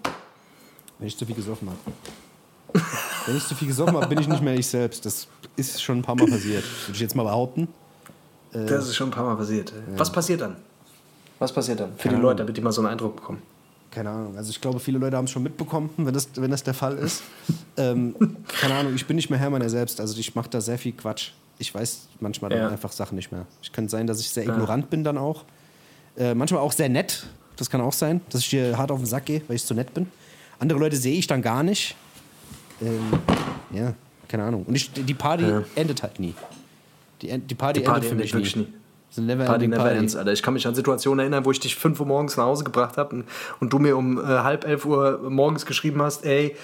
Wenn ich zu viel gesoffen habe. Wenn ich zu viel gesoffen habe, bin ich nicht mehr ich selbst. Das ist schon ein paar Mal passiert. Würde ich jetzt mal behaupten. Das ist schon ein paar Mal passiert. Was passiert dann? Was passiert dann? Für die Keine Leute, damit die mal so einen Eindruck bekommen. Keine Ahnung. Also ich glaube, viele Leute haben es schon mitbekommen, [laughs] wenn das, wenn das der Fall ist. [laughs] ähm, keine Ahnung, ich bin nicht mehr Herr meiner selbst. Also ich mache da sehr viel Quatsch. Ich weiß manchmal dann Ja. einfach Sachen nicht mehr. Ich kann sein, dass ich sehr ignorant bin dann auch. Äh, manchmal auch sehr nett. Das kann auch sein, dass ich dir hart auf den Sack gehe, weil ich zu nett bin. Andere Leute sehe ich dann gar nicht. Ähm, ja, keine Ahnung. Und ich, die Party Ja. endet halt nie. Die, die Party, Die Party endet für mich endet wirklich nie. nie. Never Party never Party. ends, Alter. Ich kann mich an Situationen erinnern, wo ich dich 5 Uhr morgens nach Hause gebracht habe und, und du mir um äh, halb elf Uhr morgens geschrieben hast, ey,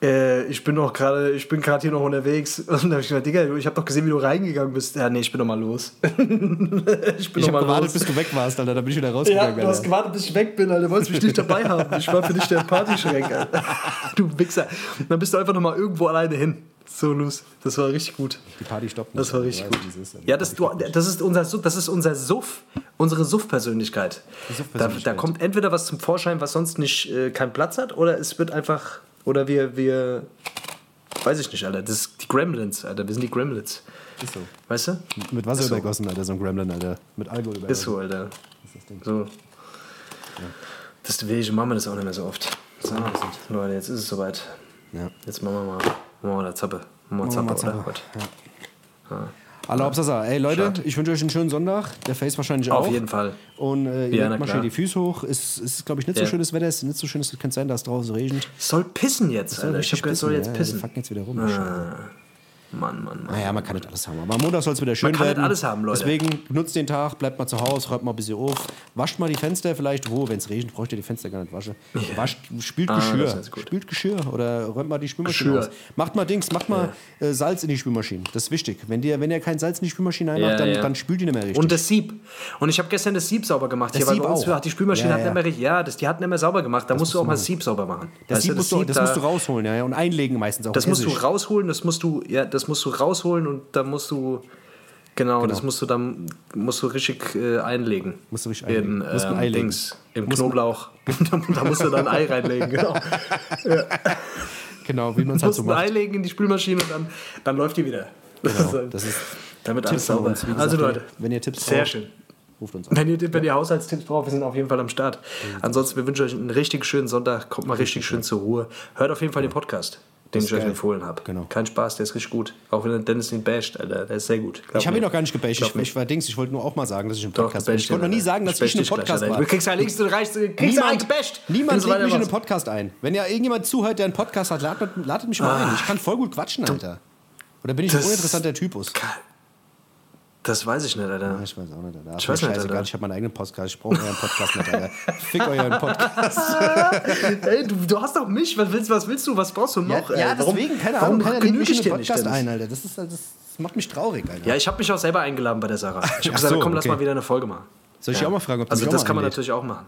äh, ich bin noch gerade, ich bin gerade hier noch unterwegs. [laughs] Und dann habe ich gesagt, Digga, ich habe doch gesehen, wie du reingegangen bist. Ja, nee, ich bin noch mal los. [laughs] ich bin Ich habe gewartet, los. bis du weg warst, Alter. Da bin ich wieder ja, rausgegangen. du hast gewartet, bis ich weg bin, Alter. Du wolltest mich nicht dabei haben. Ich war für dich der Partyschreck, Alter. [laughs] Du Wichser. Dann bist du einfach noch mal irgendwo alleine hin. So los. Das war richtig gut. Die Party stoppt nicht. Das war richtig gut. wie es ist, Alter. Ja, das, du, das, ist unser, Suff- das ist unser Suff, unsere Suff-Persönlichkeit. Da, Suff-Persönlichkeit. da kommt entweder was zum Vorschein, was sonst nicht äh, keinen Platz hat, oder es wird einfach, oder wir, wir, weiß ich nicht, Alter, das ist die Gremlins, Alter, wir sind die Gremlins. Ist so. Weißt du? Mit Wasser Ist so. übergossen, Alter, so ein Gremlin, Alter. Mit Alkohol übergossen. Ist so, Alter. So. Das Wege machen wir das auch nicht mehr so oft. So, Leute, jetzt ist es soweit. Ja. Jetzt machen wir mal, wir da Zappe. Wir wir Zappe, oder? Gut. Hallo, Absasa. Ey, Leute, Schade. ich wünsche euch einen schönen Sonntag. Der Face wahrscheinlich auch. Auf jeden Fall. Und äh, ihr Ja, na mal schön die Füße hoch. Es ist, glaube ich, nicht so Ja. schönes Wetter. Es ist nicht so schön, es könnte sein, dass es draußen regnet. Es soll pissen jetzt, Alter. Ich hab es soll pissen, jetzt ja, pissen. Die fucken jetzt wieder rum. Ah, Mann, Mann, Mann. Naja, man kann nicht alles haben. Aber am Montag soll es wieder schön kann nicht werden. alles haben, Leute. Deswegen nutzt den Tag, bleibt mal zu Hause, räumt mal ein bisschen auf. Wascht mal die Fenster vielleicht. Wo, wenn es regnet, braucht ihr die Fenster gar nicht waschen. Wascht, spült Ah, Geschirr. das. Spült Geschirr oder räumt mal die Spülmaschine Geschirr. aus. Macht mal Dings, macht mal äh, Salz in die Spülmaschine. Das ist wichtig. Wenn ihr, wenn ihr kein Salz in die Spülmaschine reinmacht, Ja, dann, ja. dann spült die nicht mehr richtig. Und das Sieb. Und ich habe gestern das Sieb sauber gemacht. Das hier, Sieb auch. hat die Spülmaschine Ja, hat ja. nicht mehr richtig. Ja, das, die hat nicht mehr sauber gemacht. Da musst du auch mal das Sieb sauber machen. das, Sieb musst, du, das da- musst du rausholen, ja, ja, und einlegen meistens auch. Das musst du rausholen, das musst du, ja, das musst du rausholen und da musst du, genau, das musst du dann, musst du richtig äh, einlegen. Musst du richtig in, einlegen. Musst ein ähm, Ei. Dings, im Musst- Knoblauch. [laughs] da musst du dann ein Ei reinlegen, genau. [laughs] Genau, wie man es Du halt musst so ein Ei macht. legen in die Spülmaschine und dann, dann läuft die wieder. Genau, [laughs] das ist Damit alles sauber. uns. Gesagt, also Leute, wenn ihr Tipps sehr braucht, schön. ruft uns an. Wenn ihr, wenn ihr Haushaltstipps braucht, wir sind auf jeden Fall am Start. Ansonsten, wir wünschen euch einen richtig schönen Sonntag. Kommt mal richtig schön zur Ruhe. Hört auf jeden Fall den Podcast, den ich euch empfohlen habe. Genau. Kein Spaß, der ist richtig gut. Auch wenn Dennis ihn basht, Alter. Der ist sehr gut. Glaub Ich habe ihn noch gar nicht gebasht. Ich, ich war Dings. Ich wollte nur auch mal sagen, dass ich im Doch, Podcast bin. gebasht Ich wollte noch nie sagen, dass ich bash in einem Podcast war. Du kriegst ja links, du reichst, du kriegst ja Niemand, gebasht. niemand lädt mich in einen. Podcast ein. Wenn ja irgendjemand zuhört, der einen Podcast hat, ladet, ladet mich mal ein. Ich kann voll gut quatschen, Alter. Oder bin ich ein Ah. Das- uninteressanter Typus? Das weiß ich nicht, Alter. Ich weiß auch nicht, Alter. Ich weiß nicht, Alter. Ich habe meinen eigenen Podcast. Ich brauche euren Podcast nicht, Alter. [laughs] Fick euren Podcast. [laughs] Ey, du, du hast doch mich. Was willst, was willst du? Was brauchst du noch? ey? ja, Warum- deswegen, keine warum Ahnung, lädt genüge ich dir nicht ein, Alter. Das, ist, das, macht mich traurig, Alter. Ja, ich habe mich auch selber eingeladen bei der Sarah. Ich habe Ach gesagt, so, komm, lass okay. mal wieder eine Folge machen. Soll ich dich auch mal fragen, ob du Also das kann man natürlich auch machen.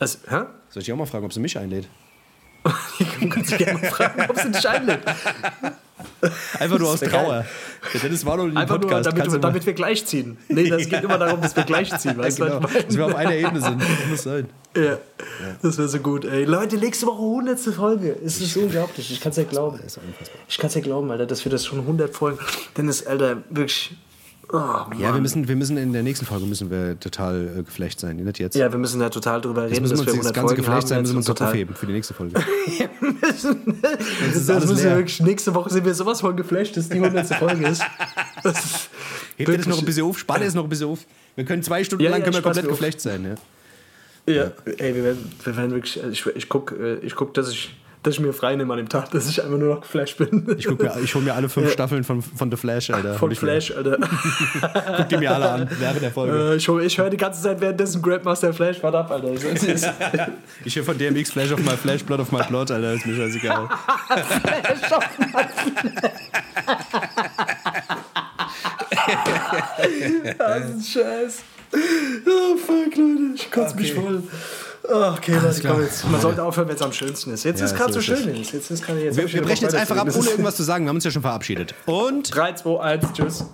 Also, hä? Soll ich auch mal fragen, ob sie mich einlädt? [laughs] Du kannst dich gerne mal fragen, ob dich einlädt. Einfach nur aus. Trauer. Der Dennis war noch dem Einfach Podcast. nur, damit, wir- damit wir gleich ziehen. Nee, das geht immer darum, dass wir gleich ziehen. mal, Weißt du, genau, ich dass wir auf einer Ebene sind. Das muss sein. meine? Ja. Das wäre so gut, ey. Leute, nächste Woche 100. Folge. Es ist unglaublich. Ich kann es ja glauben. Ich kann es ja glauben, Alter, dass wir das schon 100 Folgen. Dennis, Alter, wirklich. Oh. Ja, wir müssen, wir müssen in der nächsten Folge müssen wir total äh, geflecht sein. Nicht jetzt. Ja, wir müssen da total drüber reden, müssen dass wir das 100 ganze Folgen geflecht sein, müssen wir uns total- aufheben für die nächste Folge. [laughs] das alles müssen wir leer. wirklich, nächste Woche sind wir sowas von geflasht, dass die 100. Folge ist. Das Hebt das noch ein bisschen auf? Spanne es noch ein bisschen auf. Wir können zwei Stunden Ja, lang ja, können wir komplett geflecht sein. Ja. Ja, ey, wir werden, wir werden wirklich. also Ich, ich gucke, ich guck, dass, ich, dass ich mir frei nehme an dem Tag, dass ich einfach nur noch geflasht bin. Ich, guck mir, ich hole mir alle fünf Staffeln von, von The Flash, Alter. Von. Flash, Alter. [laughs] Guck die mir alle an während der Folge. Äh, ich ich höre die ganze Zeit währenddessen Grandmaster Flash. Warte ab, Alter. [laughs] Ich höre von DMX Flash auf my Flash, Blood auf my Blood, Alter. Ist mir scheißegal. [laughs] Das ist scheiß. Oh, fuck, Leute. Ich kotze mich voll. Okay, klar. komm jetzt. Man sollte aufhören, wenn es am schönsten ist. Jetzt Ja, ist gerade so so ist schön. Jetzt, jetzt ist gerade jetzt. Wir, wir brechen jetzt einfach ab, ohne [laughs] irgendwas zu sagen. Wir haben uns ja schon verabschiedet. Und 3, 2, 1, tschüss.